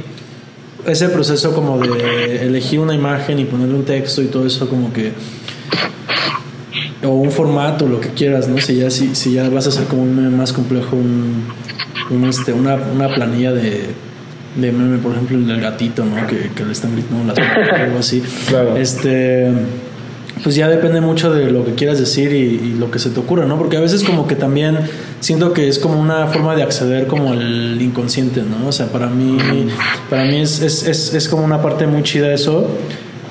ese proceso como de elegir una imagen y ponerle un texto y todo eso, como que o un formato, lo que quieras, ¿no? Si ya, si, si ya vas a hacer como un más complejo, un, un, este, una, una planilla de, de meme, por ejemplo, el del gatito, ¿no? Que, que le están gritando las algo así. Claro. Este, pues ya depende mucho de lo que quieras decir y, y lo que se te ocurra, ¿no? Porque a veces como que también siento que es como una forma de acceder como al inconsciente, ¿no? O sea, para mí, para mí es, es, es, es como una parte muy chida eso,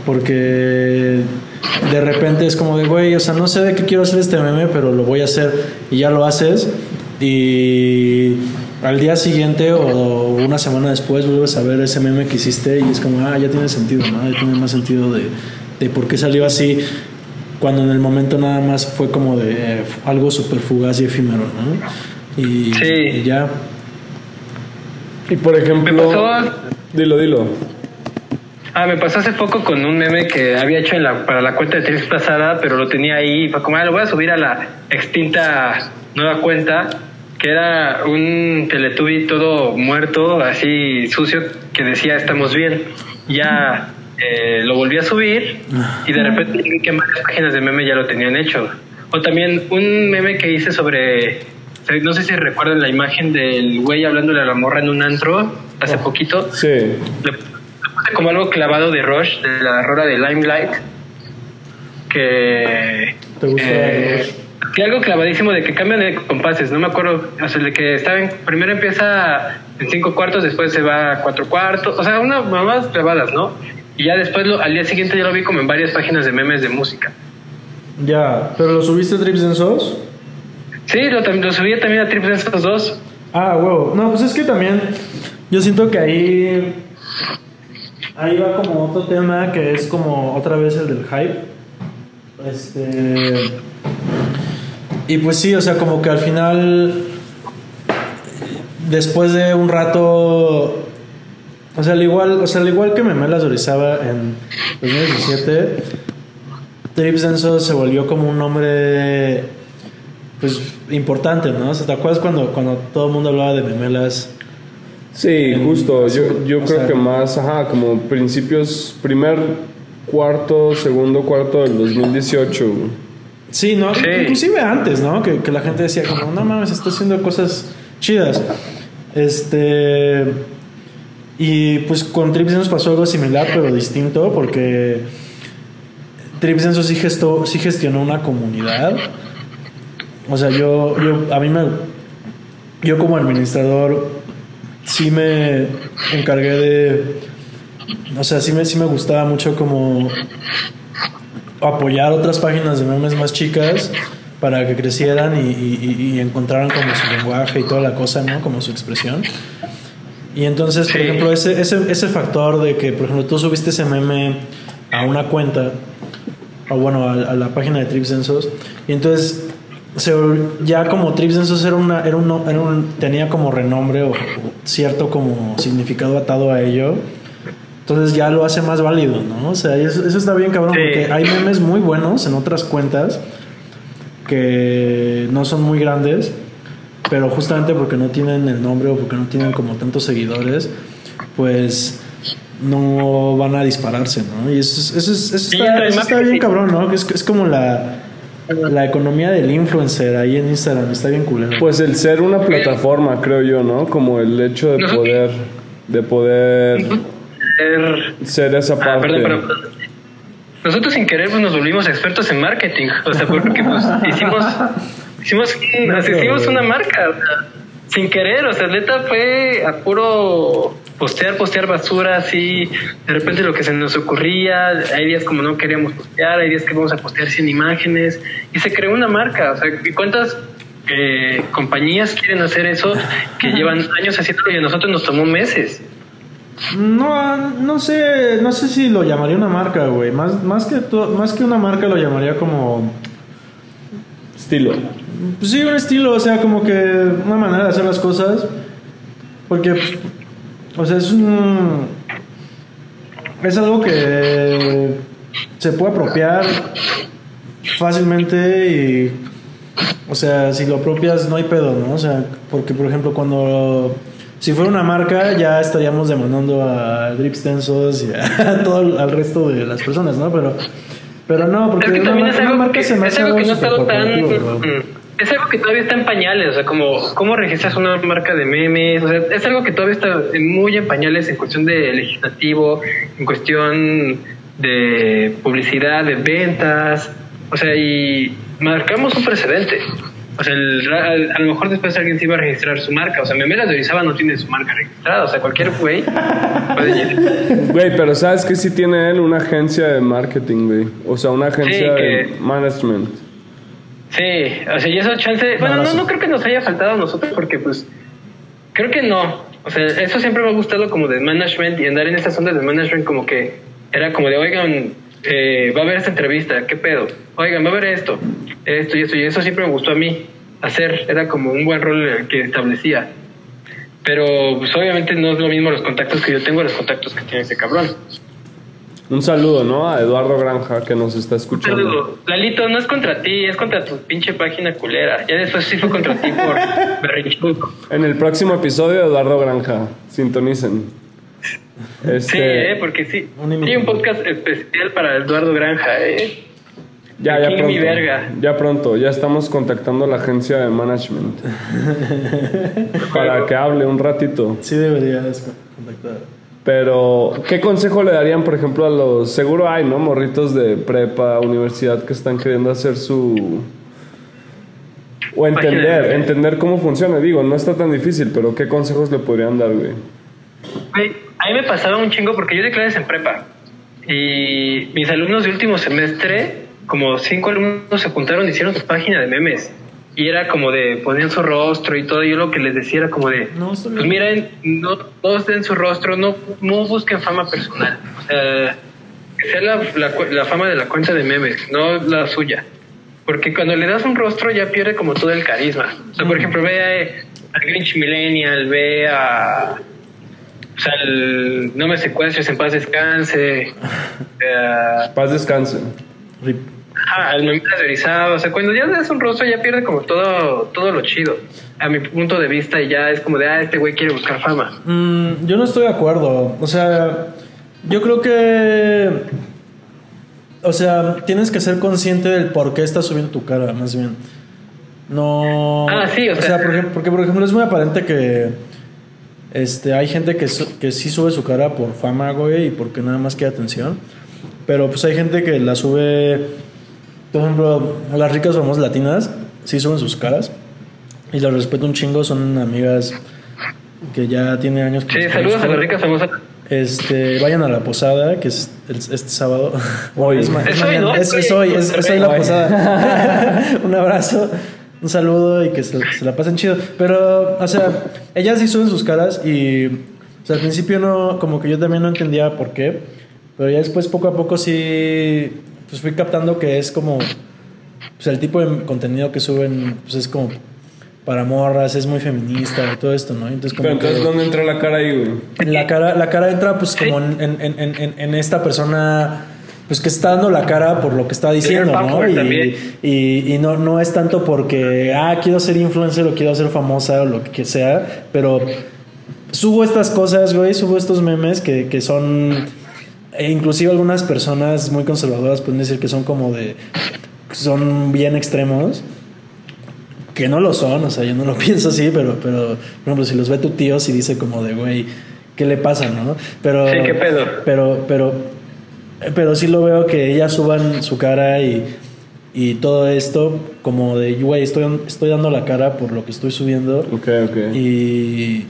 porque de repente es como de, güey, o sea, no sé de qué quiero hacer este meme, pero lo voy a hacer y ya lo haces y al día siguiente o una semana después vuelves a ver ese meme que hiciste y es como, ah, ya tiene sentido, ¿no? Ya tiene más sentido de, de por qué salió así cuando en el momento nada más fue como de eh, algo súper fugaz y efímero, ¿no? Y, Sí. y ya. Y por ejemplo... Me pasó- Dilo, dilo. Ah, me pasó hace poco con un meme que había hecho en la, para la cuenta de pasada, pero lo tenía ahí y fue como, ah, lo voy a subir a la extinta nueva cuenta, que era un Teletubby todo muerto, así sucio, que decía estamos bien. Ya eh, lo volví a subir y de repente vi que varias páginas de meme ya lo tenían hecho. O también un meme que hice sobre, no sé si recuerdan la imagen del güey hablándole a la morra en un antro hace poquito Sí. le, puse como algo clavado de Rush, de la rola de Limelight, que... ¿Te gusta eh? Que algo clavadísimo de que cambian de compases, no me acuerdo, o sea, de que estaba en, primero empieza en cinco cuartos, después se va a cuatro cuartos, o sea, unas mamás clavadas, ¿no? Y ya después, lo, al día siguiente ya lo vi como en varias páginas de memes de música. Ya, pero lo subiste a Trips Densos. Sí, lo, subí también a Trips de estos dos. Ah, huevo. No, pues es que también yo siento que ahí ahí va como otro tema que es como otra vez el del hype. Este y pues sí, o sea, como que al final después de un rato o sea, al igual, o sea, al igual que Memelas Orizaba en 2017, Trips Denso se volvió como un nombre pues importante, ¿no? O sea, ¿te acuerdas cuando, cuando todo el mundo hablaba de memelas? Sí, En- justo. Yo, yo creo sea- que más, ajá, como principios, primer cuarto, segundo cuarto del 2018. Sí, ¿no? Sí. Inclusive antes, ¿no? Que, que la gente decía como, no mames, está haciendo cosas chidas. Este... Y pues con Trips nos pasó algo similar, pero distinto, porque Trips Denso sí, gestó, sí gestionó una comunidad. O sea, yo, yo, a mí me... Yo como administrador sí me encargué de... O sea, sí me, sí me gustaba mucho como apoyar otras páginas de memes más chicas para que crecieran y, y- y- encontraran como su lenguaje y toda la cosa, ¿no? Como su expresión. Y entonces, por Sí. ejemplo, ese, ese, ese factor de que, por ejemplo, tú subiste ese meme a una cuenta, o bueno, a, a la página de Trips Densos, y entonces se ya como Trips Densos era una, era un, era un- tenía como renombre o, o cierto como significado atado a ello, entonces ya lo hace más válido, ¿no? O sea, eso, eso está bien cabrón, Sí. porque hay memes muy buenos en otras cuentas que no son muy grandes, pero justamente porque no tienen el nombre o porque no tienen como tantos seguidores, pues no van a dispararse, ¿no? Y eso, es- eso, es- eso Sí, está, eso está bien cabrón, ¿no? Es, es como la, la economía del influencer ahí en Instagram, está bien culero. Pues el ser una plataforma, creo yo, ¿no? Como el hecho de poder, de poder Ser- ser esa Ah, parte. perdón. Nosotros sin querer pues nos volvimos expertos en marketing, o sea, porque pues hicimos hicimos nos hicimos una marca, o sea, sin querer, o sea, neta fue a puro postear, postear basura así, de repente lo que se nos ocurría, hay días como no queríamos postear, hay días que vamos a postear 100 imágenes y se creó una marca, o sea, ¿y cuántas eh, compañías quieren hacer eso que llevan años haciéndolo y a nosotros nos tomó meses? No, no sé, no sé si lo llamaría una marca, güey. Más, más, que más que una marca lo llamaría como Estilo. Sí, un estilo, o sea, como que una manera de hacer las cosas. Porque, o sea, es un. Es algo que se puede apropiar fácilmente y. O sea, si lo apropias no hay pedo, ¿no? O sea, porque, por ejemplo, cuando. Si fuera una marca, ya estaríamos demandando a Drips Tensos y a todo al resto de las personas, ¿no? Pero. Pero no, porque Es que una, también es algo, marca que, se me es algo que no estado tan... mm, Es algo que todavía está en pañales, o sea, como cómo registras una marca de memes, o sea, es algo que todavía está muy en pañales en cuestión de legislativo, en cuestión de publicidad, de ventas, o sea, y marcamos un precedente. O sea, el ra- a lo mejor después alguien se iba a registrar su marca, o sea, Memelas de Orizaba no tiene su marca registrada, o sea, cualquier güey puede llegar. Güey, pero ¿sabes que sí tiene él una agencia de marketing, güey? O sea, una agencia de management. Sí, o sea, y eso chance. Bueno, no, no creo que nos haya faltado a nosotros porque, pues, creo que no. O sea, eso siempre me ha gustado como de management y andar en estas ondas de management como que era como de, oigan, eh, va a haber esta entrevista, ¿qué pedo? Oigan, va a haber esto, esto y esto. Y eso siempre me gustó a mí hacer. Era como un buen rol el que establecía. Pero, pues, obviamente no es lo mismo los contactos que yo tengo a los contactos que tiene ese cabrón. Un saludo, ¿no? A Eduardo Granja que nos está escuchando. Saludo. Lalito, no es contra ti, es contra tu pinche página culera. Ya después sí fue contra ti por berrinchudo. En el próximo episodio, Eduardo Granja. Sintonicen. Sí, Este, eh, porque sí. Un un podcast especial para Eduardo Granja, eh. ya, ya aquí pronto. mi verga. Ya pronto. Ya estamos contactando a la agencia de management. para que hable un ratito. Sí deberías contactar. Pero, ¿qué consejo le darían, por ejemplo, a los... Seguro hay, ¿no? Morritos de prepa, universidad que están queriendo hacer su... O entender, entender cómo funciona. Digo, no está tan difícil, pero ¿qué consejos le podrían dar, güey? Mí me pasaba un chingo porque yo di clases en prepa. Y mis alumnos de último semestre, como cinco alumnos se juntaron y hicieron su página de memes. Y era como de ponían su rostro y todo. Y yo lo que les decía era como de, No, está bien. pues miren, no todos den su rostro, no, no busquen fama personal. O sea, que sea la, la fama de la cuenta de memes, no la suya. Porque cuando le das un rostro ya pierde como todo el carisma. O sea, por ejemplo, ve a, a Grinch Millennial, ve a... O sea, el No me secuestres, en paz descanse. eh, Paz descanse. Rip. Ajá, el meme. O sea, cuando ya das un rostro ya pierde como todo, todo lo chido. A mi punto de vista y ya es como de, ah, este güey quiere buscar fama. Mm, yo no estoy de acuerdo. O sea, yo creo que o sea, tienes que ser consciente del por qué estás subiendo tu cara, más bien. No. Ah, sí, o sea- por ejemplo, porque por ejemplo es muy aparente que este, hay gente que, que sí sube su cara por fama, güey, y porque nada más quiere atención. Pero pues hay gente que la sube, por ejemplo, las ricas famosas latinas, sí suben sus caras. Y las respeto un chingo, son amigas que ya tiene años que Sí, saludos a las ricas famosas. Este, vayan a la posada, que es el- este sábado. Hoy. Es, ma- es Es hoy. ¿no? Es- hoy, es, hoy. la posada. un abrazo, un saludo y que se, se la pasen chido. Pero, o sea, ellas sí suben sus caras y, o sea, al principio no, como que yo también no entendía por qué, pero ya después poco a poco sí, pues fui captando que es como, pues el tipo de contenido que suben, pues es como para morras, es muy feminista y todo esto, ¿no? Entonces como Pero entonces, que- ¿dónde entra la cara ahí, güey? la cara, la cara entra pues como en, en- en- en- en esta persona pues que está dando la cara por lo que está diciendo, ¿no? Y- y no, no es tanto porque, ah, quiero ser influencer o quiero ser famosa o lo que sea, pero subo estas cosas, güey, subo estos memes que, que son, e inclusive algunas personas muy conservadoras pueden decir que son como de, son bien extremos. Que no lo son, o sea, yo no lo pienso así, pero, pero, por ejemplo, si los ve tu tío, si dice como de, güey, ¿qué le pasa, no? Pero, Sí, ¿qué pedo? Pero, pero, pero sí lo veo que ellas suban su cara y, y todo esto, como de, güey, estoy, estoy dando la cara por lo que estoy subiendo Ok, ok. y,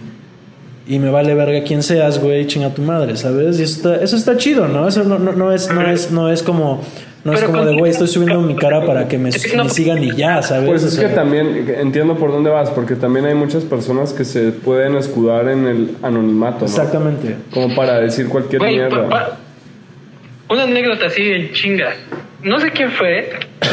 y me vale verga quién seas, güey, chinga tu madre, ¿sabes? Y eso está, eso está chido, ¿no? Eso no, no, no es, no es, no es como, no es como de, güey, estoy subiendo mi cara para que me, Es que no- me sigan y ya, ¿sabes? Pues O es sea, que también entiendo por dónde vas, porque también hay muchas personas que se pueden escudar en el anonimato, ¿no? Exactamente. Como para decir cualquier mierda. pa- pa- una anécdota así en chinga. No sé quién fue,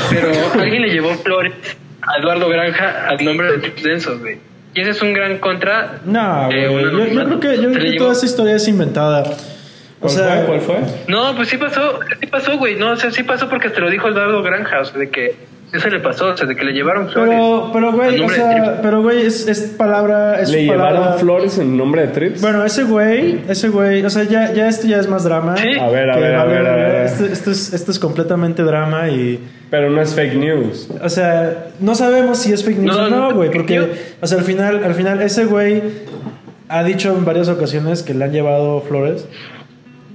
pero alguien le llevó flores a Eduardo Granja al nombre de Tips Densos, güey. Y ese es un gran contra. No, de güey. Yo, yo creo que, yo creo que toda esa historia es inventada. O ¿Cuál sea, fue? ¿Cuál fue? No, pues sí pasó, sí pasó, güey. No, o sea, sí pasó porque te lo dijo Eduardo Granja, o sea, de que eso le pasó, o sea, de que le llevaron flores. Pero, pero güey, o sea, pero güey, es, es palabra, es ¿Le palabra. llevaron flores en nombre de Trips? Bueno, ese güey, ese güey, o sea, ya, ya esto ya es más drama. Sí. A ver, a ver, a ver, a ver. Esto, esto es, esto es completamente drama y, Pero no es fake news. o sea, no sabemos si es fake news No, o no, güey, porque, o sea, al final, al final ese güey ha dicho en varias ocasiones que le han llevado flores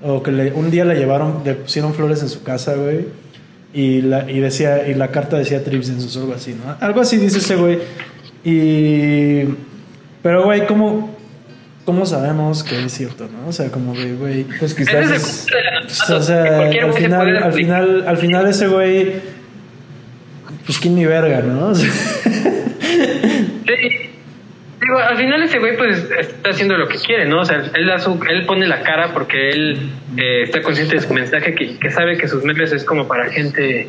o que le- un día le llevaron, le pusieron flores en su casa, güey. Y la, y decía, y la carta decía Trips en sus algo así, ¿no? Algo así dice ese güey. Y. Pero, güey, ¿cómo, ¿cómo sabemos que es cierto, no? O sea, como de, güey. Pues Ese quizás es pues, o sea, al final, al final, al final ese güey. Pues quién ni verga, ¿no? O sea. Digo, al final ese güey pues está haciendo lo que quiere, ¿no? O sea, él, da su, él pone la cara porque él eh, está consciente de su mensaje, que, que sabe que sus memes es como para gente...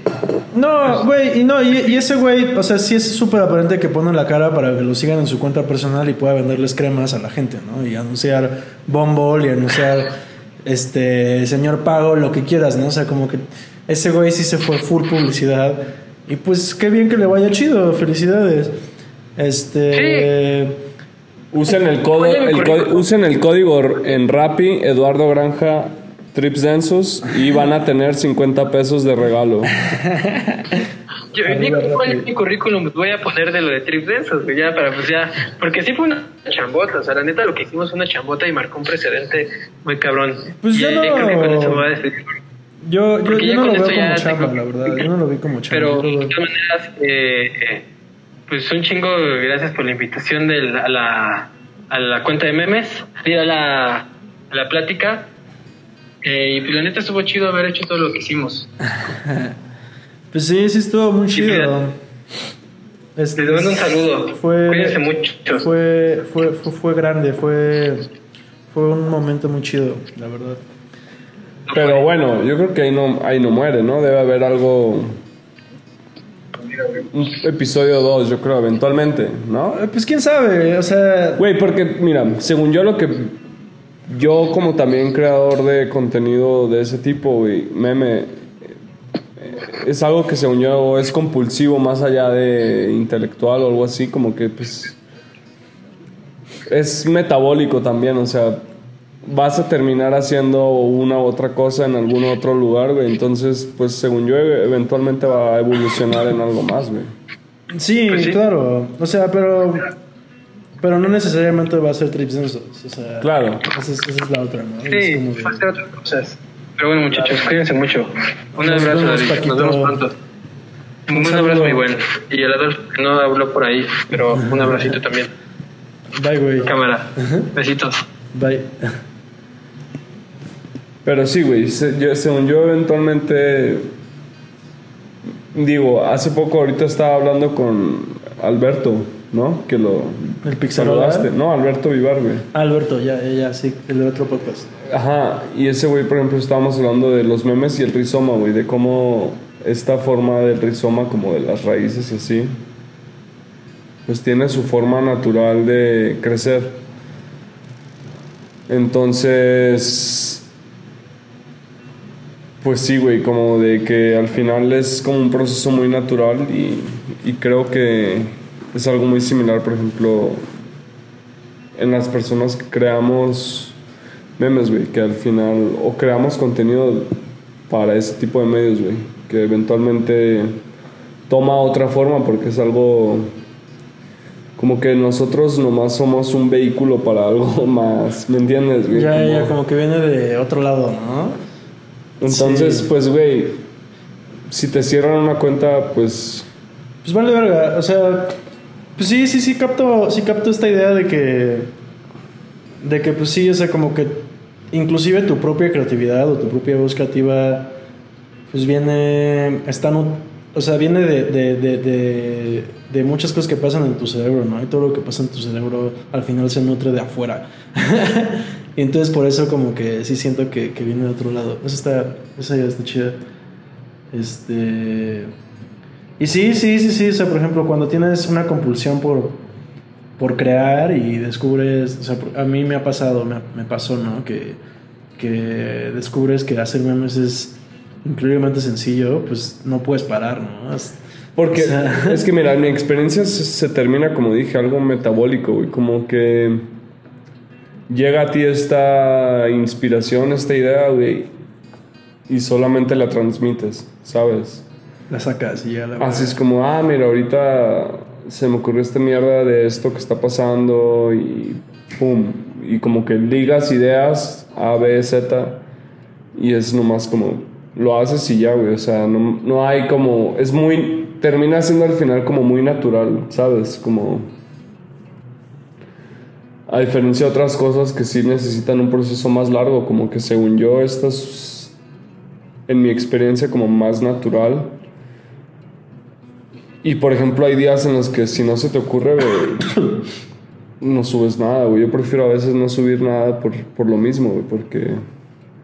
No, güey, y no, y, y ese güey, o sea, sí es súper aparente que pone la cara para que lo sigan en su cuenta personal y pueda venderles cremas a la gente, ¿no? Y anunciar Bumble y anunciar, este, señor Pago, lo que quieras, ¿no? O sea, como que ese güey sí se fue full publicidad. Y pues qué bien que le vaya chido, felicidades. Este. Usen el, mi el código- usen el código en Rappi, Eduardo Granja, Trips Densos, y van a tener 50 pesos de regalo. Yo, Arriba, ni- ¿cuál rápido. es mi currículum? Voy a poner de lo de Trips Densos, ya, para pues ya... Porque sí fue una chambota, o sea, la neta lo que hicimos fue una chambota y marcó un precedente muy cabrón. Pues y yo no- creo que con eso me voy a. Yo, yo, Porque yo no lo veo como chamba, con- la verdad. Yo no lo vi como chamba. Pero de todas maneras, eh, eh, pues un chingo gracias por la invitación de la- a, la, a la cuenta de memes, ir a la, a la plática. Eh, y pues la neta estuvo chido haber hecho todo lo que hicimos. Pues sí, sí estuvo muy Sí, chido. Este, Les mando un saludo. Fue, Cuídense mucho. Fue, fue, fue, fue grande, fue, fue un momento muy chido, la verdad. Pero bueno, yo creo que ahí no, ahí no muere, ¿no? Debe haber algo... Un episodio 2, yo creo, eventualmente, ¿no? Eh, Pues quién sabe, o sea, Güey, porque mira, según yo lo que... Yo como también creador de contenido de ese tipo, güey, meme, eh, es algo que según yo es compulsivo más allá de intelectual o algo así, como que pues... Es metabólico también, o sea, vas a terminar haciendo una u otra cosa en algún otro lugar, güey. Entonces, pues según yo, eventualmente va a evolucionar en algo más, güey. Sí, Pues sí. claro. O sea, pero. Pero no necesariamente va a ser trips densos. O sea, Claro. Esa es, esa es la otra, ¿no? Sí, va a ser otras cosas. Pero bueno, muchachos, cuídense mucho. Un Nos abrazo, vemos, David. Paquito. Nos vemos pronto. Un Un, abrazo muy bueno. Y el Adolfo, que no habló por ahí, pero un abracito también. Bye, güey. Cámara. Besitos. Bye. Pero sí, güey, se- yo- según yo eventualmente, digo, hace poco ahorita estaba hablando con Alberto, ¿no? Que lo ¿El Pixarola? saludaste. No, Alberto Vivar, güey. Alberto, ya, ya, sí, el de otro podcast. Ajá, y ese güey, por ejemplo, estábamos hablando de los memes y el rizoma, güey, de cómo esta forma del rizoma, como de las raíces y así, pues tiene su forma natural de crecer. Entonces, pues sí, güey, como de que al final es como un proceso muy natural y, y creo que es algo muy similar, por ejemplo, en las personas que creamos memes, güey, que al final o creamos contenido para ese tipo de medios, güey, que eventualmente toma otra forma porque es algo como que nosotros nomás somos un vehículo para algo más, ¿me entiendes, güey? Ya, Como- ya, como que viene de otro lado, ¿no? Entonces, Sí. pues, güey, si te cierran una cuenta, pues, Pues vale verga, o sea, pues sí, sí, sí capto, sí capto esta idea de que, de que pues sí, o sea, como que inclusive tu propia creatividad o tu propia voz creativa, pues viene, o sea, viene de, de, de, de, de muchas cosas que pasan en tu cerebro, ¿no? Y todo lo que pasa en tu cerebro al final se nutre de afuera. y entonces por eso como que sí siento que, que viene de otro lado. Eso está, esa idea está chida. Este... Y sí, sí, sí, sí. O sea, por ejemplo, cuando tienes una compulsión por, por crear y descubres, o sea, a mí me ha pasado, me, me pasó, ¿no? Que, que descubres que hacer memes es increíblemente sencillo, pues no puedes parar, ¿no? Es- Porque O sea- es que, mira, mi experiencia se, se termina, como dije, algo metabólico, güey. Como que llega a ti esta inspiración, esta idea, güey, y solamente la transmites, ¿sabes? la sacas y ya la Así es como, ah, mira, ahorita se me ocurrió esta mierda de esto que está pasando y pum. Y como que ligas ideas A, B, Z y es nomás como, lo haces y ya, güey. O sea, no, no hay como, es muy, termina siendo al final como muy natural, ¿sabes? Como... A diferencia de otras cosas que sí necesitan un proceso más largo, como que según yo, esta es, en mi experiencia, como más natural. Y por ejemplo, hay días en los que si no se te ocurre, güey, no subes nada, güey. Yo prefiero a veces no subir nada por, por lo mismo, güey, porque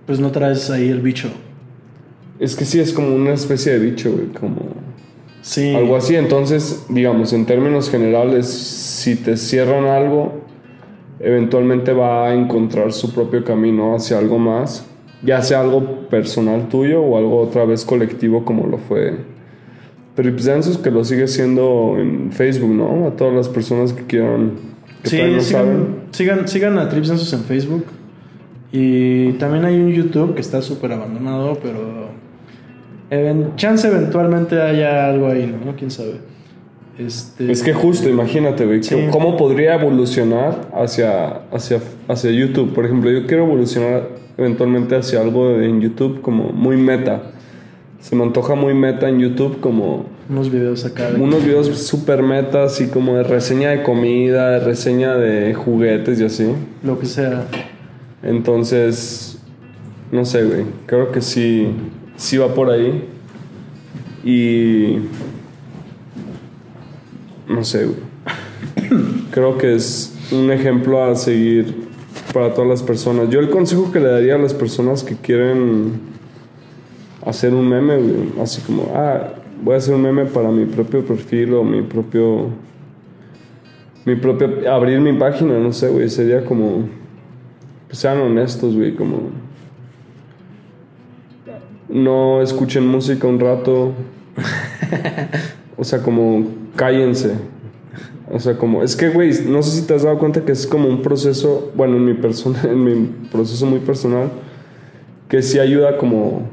Pues no traes ahí el bicho. es que sí es como una especie de bicho, güey, como Sí. algo así. Entonces, digamos, en términos generales, si te cierran algo, eventualmente va a encontrar su propio camino hacia algo más, ya sea algo personal tuyo o algo otra vez colectivo como lo fue Tripsensus, que lo sigue siendo en Facebook, ¿no? A todas las personas que quieran, que Sí, no sigan, saben. sigan, sigan a Trips Census en Facebook. Y también hay un YouTube que está súper abandonado, pero chance eventualmente haya algo ahí, ¿no? ¿Quién sabe? Este, Es que justo, imagínate, güey, Sí. ¿cómo podría evolucionar hacia, hacia, hacia YouTube? Por ejemplo, yo quiero evolucionar eventualmente hacia algo en YouTube como muy meta. Se me antoja muy meta en YouTube como Unos videos acá. de- unos videos super metas y como de reseña de comida, de reseña de juguetes y así. Lo que sea. Entonces, no sé, güey. Creo que sí, sí va por ahí. Y... No sé, güey. Creo que es un ejemplo a seguir para todas las personas. Yo el consejo que le daría a las personas que quieren hacer un meme, güey, así como, ah, voy a hacer un meme para mi propio perfil o mi propio... Mi propio... Abrir mi página, no sé, güey. Sería como pues sean honestos, güey, como no escuchen música un rato. o sea, como cállense. O sea, como, es que, güey, no sé si te has dado cuenta que es como un proceso, bueno, en mi persona, en mi proceso muy personal, que sí ayuda como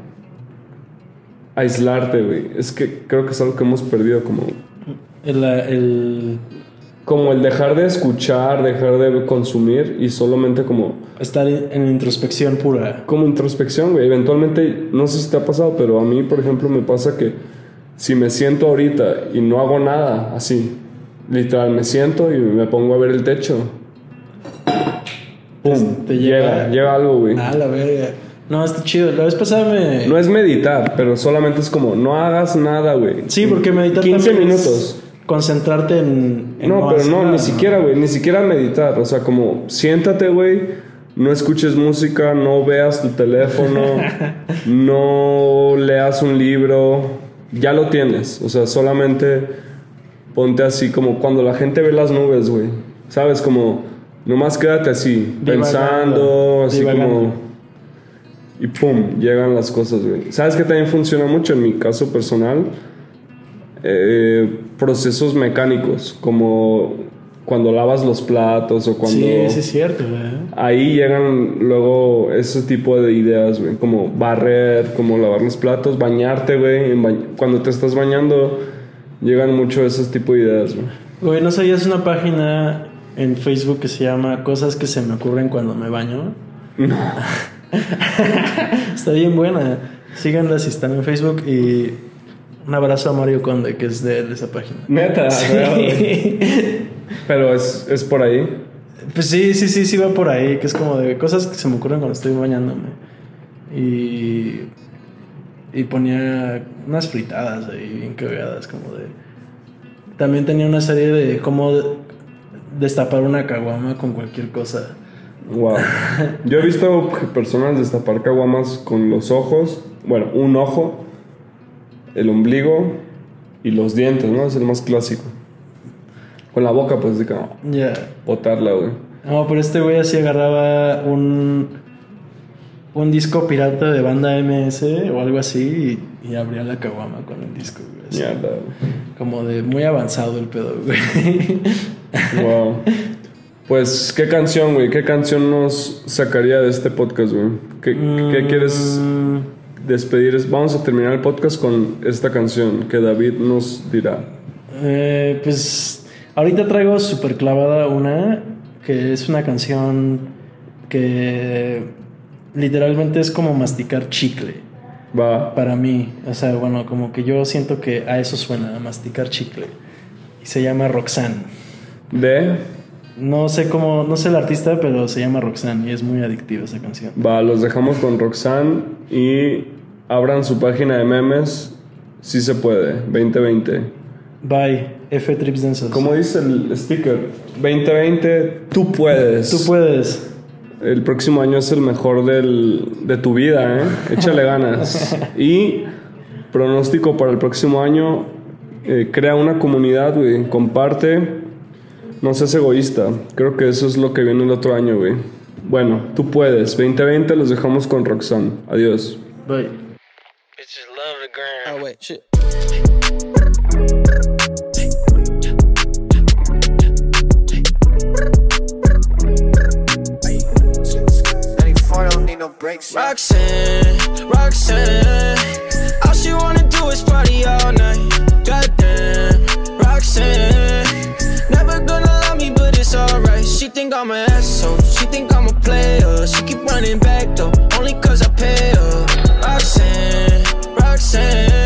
a aislarte, güey. Es que creo que es algo que hemos perdido, como, El, el como el dejar de escuchar, dejar de consumir y solamente como, estar en, en introspección pura. como introspección, güey. Eventualmente, no sé si te ha pasado, pero a mí, por ejemplo, me pasa que si me siento ahorita y no hago nada, así, literal, me siento y me pongo a ver el techo. Pum, Te llega, llega- algo, güey. Ah, la verga. No, está chido. La vez pasada me. No es meditar, pero solamente es como, no hagas nada, güey. sí, porque meditar 15 también es minutos. Concentrarte en. en No, pero no, nada, ni siquiera, güey, ni siquiera meditar. O sea, como, siéntate, güey, no escuches música, no veas tu teléfono, no leas un libro, ya lo tienes. O sea, solamente ponte así como cuando la gente ve las nubes, güey. ¿Sabes? Como, nomás quédate así, Divagando, pensando, así divagando. como... Y pum, llegan las cosas, güey. ¿Sabes que también funciona mucho en mi caso personal? Eh, procesos mecánicos, como cuando lavas los platos o cuando... Sí, sí, es cierto, güey. Ahí llegan luego ese tipo de ideas, güey. Como barrer, como lavar los platos, bañarte, güey. ba- Cuando te estás bañando, llegan mucho esos tipo de ideas, güey. Güey, ¿no sabías una página en Facebook que se llama Cosas que se me ocurren cuando me baño? Está bien buena. Síganla si están en Facebook y un abrazo a Mario Conde, que es de, de esa página. Neta. Sí. Pero es, es por ahí. Pues sí, sí, sí, sí va por ahí, que es como de cosas que se me ocurren cuando estoy bañándome. Y, y ponía unas fritadas ahí bien cagadas, como de... También tenía una serie de cómo de- destapar una caguama con cualquier cosa. Wow. Yo he visto personas destapar caguamas con los ojos, bueno, un ojo, el ombligo y los dientes, ¿no? Es el más clásico. Con la boca, pues, de como Ya. botarla, güey. No, pero este güey así agarraba un... Un disco pirata de banda MS o algo así y, y abría la caguama con el disco, güey. así. Mierda, Como de muy avanzado el pedo, güey. Wow. Pues, ¿qué canción, güey? ¿Qué canción nos sacaría de este podcast, güey? ¿Qué, qué quieres Mm, despedir? Vamos a terminar el podcast con esta canción que David nos dirá. eh, pues ahorita traigo super clavada una que es una canción que literalmente es como masticar chicle Va. para mí. O sea, bueno, como que yo siento que a eso suena, a masticar chicle. Y se llama Roxanne. De. No sé cómo, no sé el artista, pero se llama Roxanne y es muy adictiva esa canción. Va, los dejamos con Roxanne y abran su página de memes. Si se puede, 2020. Bye, F Trips Densos. Como dice el sticker, 2020, tú puedes. Tú puedes. El próximo año es el mejor del, de tu vida, ¿eh? Échale ganas. Y pronóstico para el próximo año, eh, crea una comunidad, güey. Comparte. No seas egoísta. Creo que eso es lo que viene el otro año, güey. Bueno, tú puedes. 2020 los dejamos con Roxanne. Adiós. Bye. Need no brakes. yeah. Roxanne, Roxanne. All she wanna do is party all night. Goddamn, Roxanne. Never gonna love me, but it's alright. She think I'm an asshole. She think I'm a player. She keep running back though, only cause I pay her. Roxanne, Roxanne.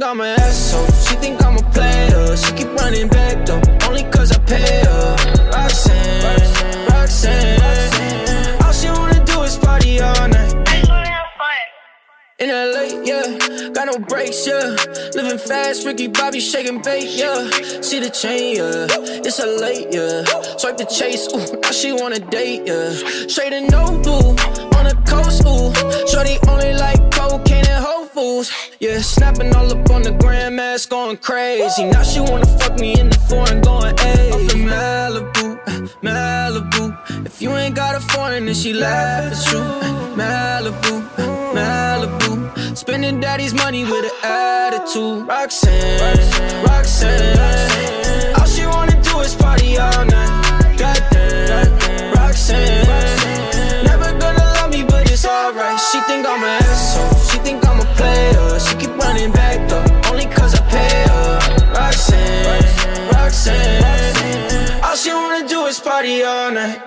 think I'm an asshole. She think I'm a player. She keep running back though, only cause I pay her. Roxanne, Roxanne, all she wanna do is party all night. In LA, yeah, got no brakes, yeah. Living fast, Ricky Bobby shaking bait, yeah. See the chain, yeah. It's a late, yeah. Swipe the chase, ooh, now she wanna date, yeah. Straight and no blue, on the coast, ooh. Shorty only like cocaine and Whole Foods, yeah. Snapping all up on the grandmas, going crazy. Now she wanna fuck me in the foreign, going, ayy. Up in Malibu, uh, Malibu. If you ain't got a foreign, then she laugh, it's true. Malibu, uh, Malibu. Spending daddy's money with an attitude. Roxanne, Roxanne. All she wanna do is party all night. Goddamn, Roxanne. Never gonna love me, but it's alright. She think I'm an running back though, only cause I pay her. Roxanne, Roxanne. All she wanna do is party all night.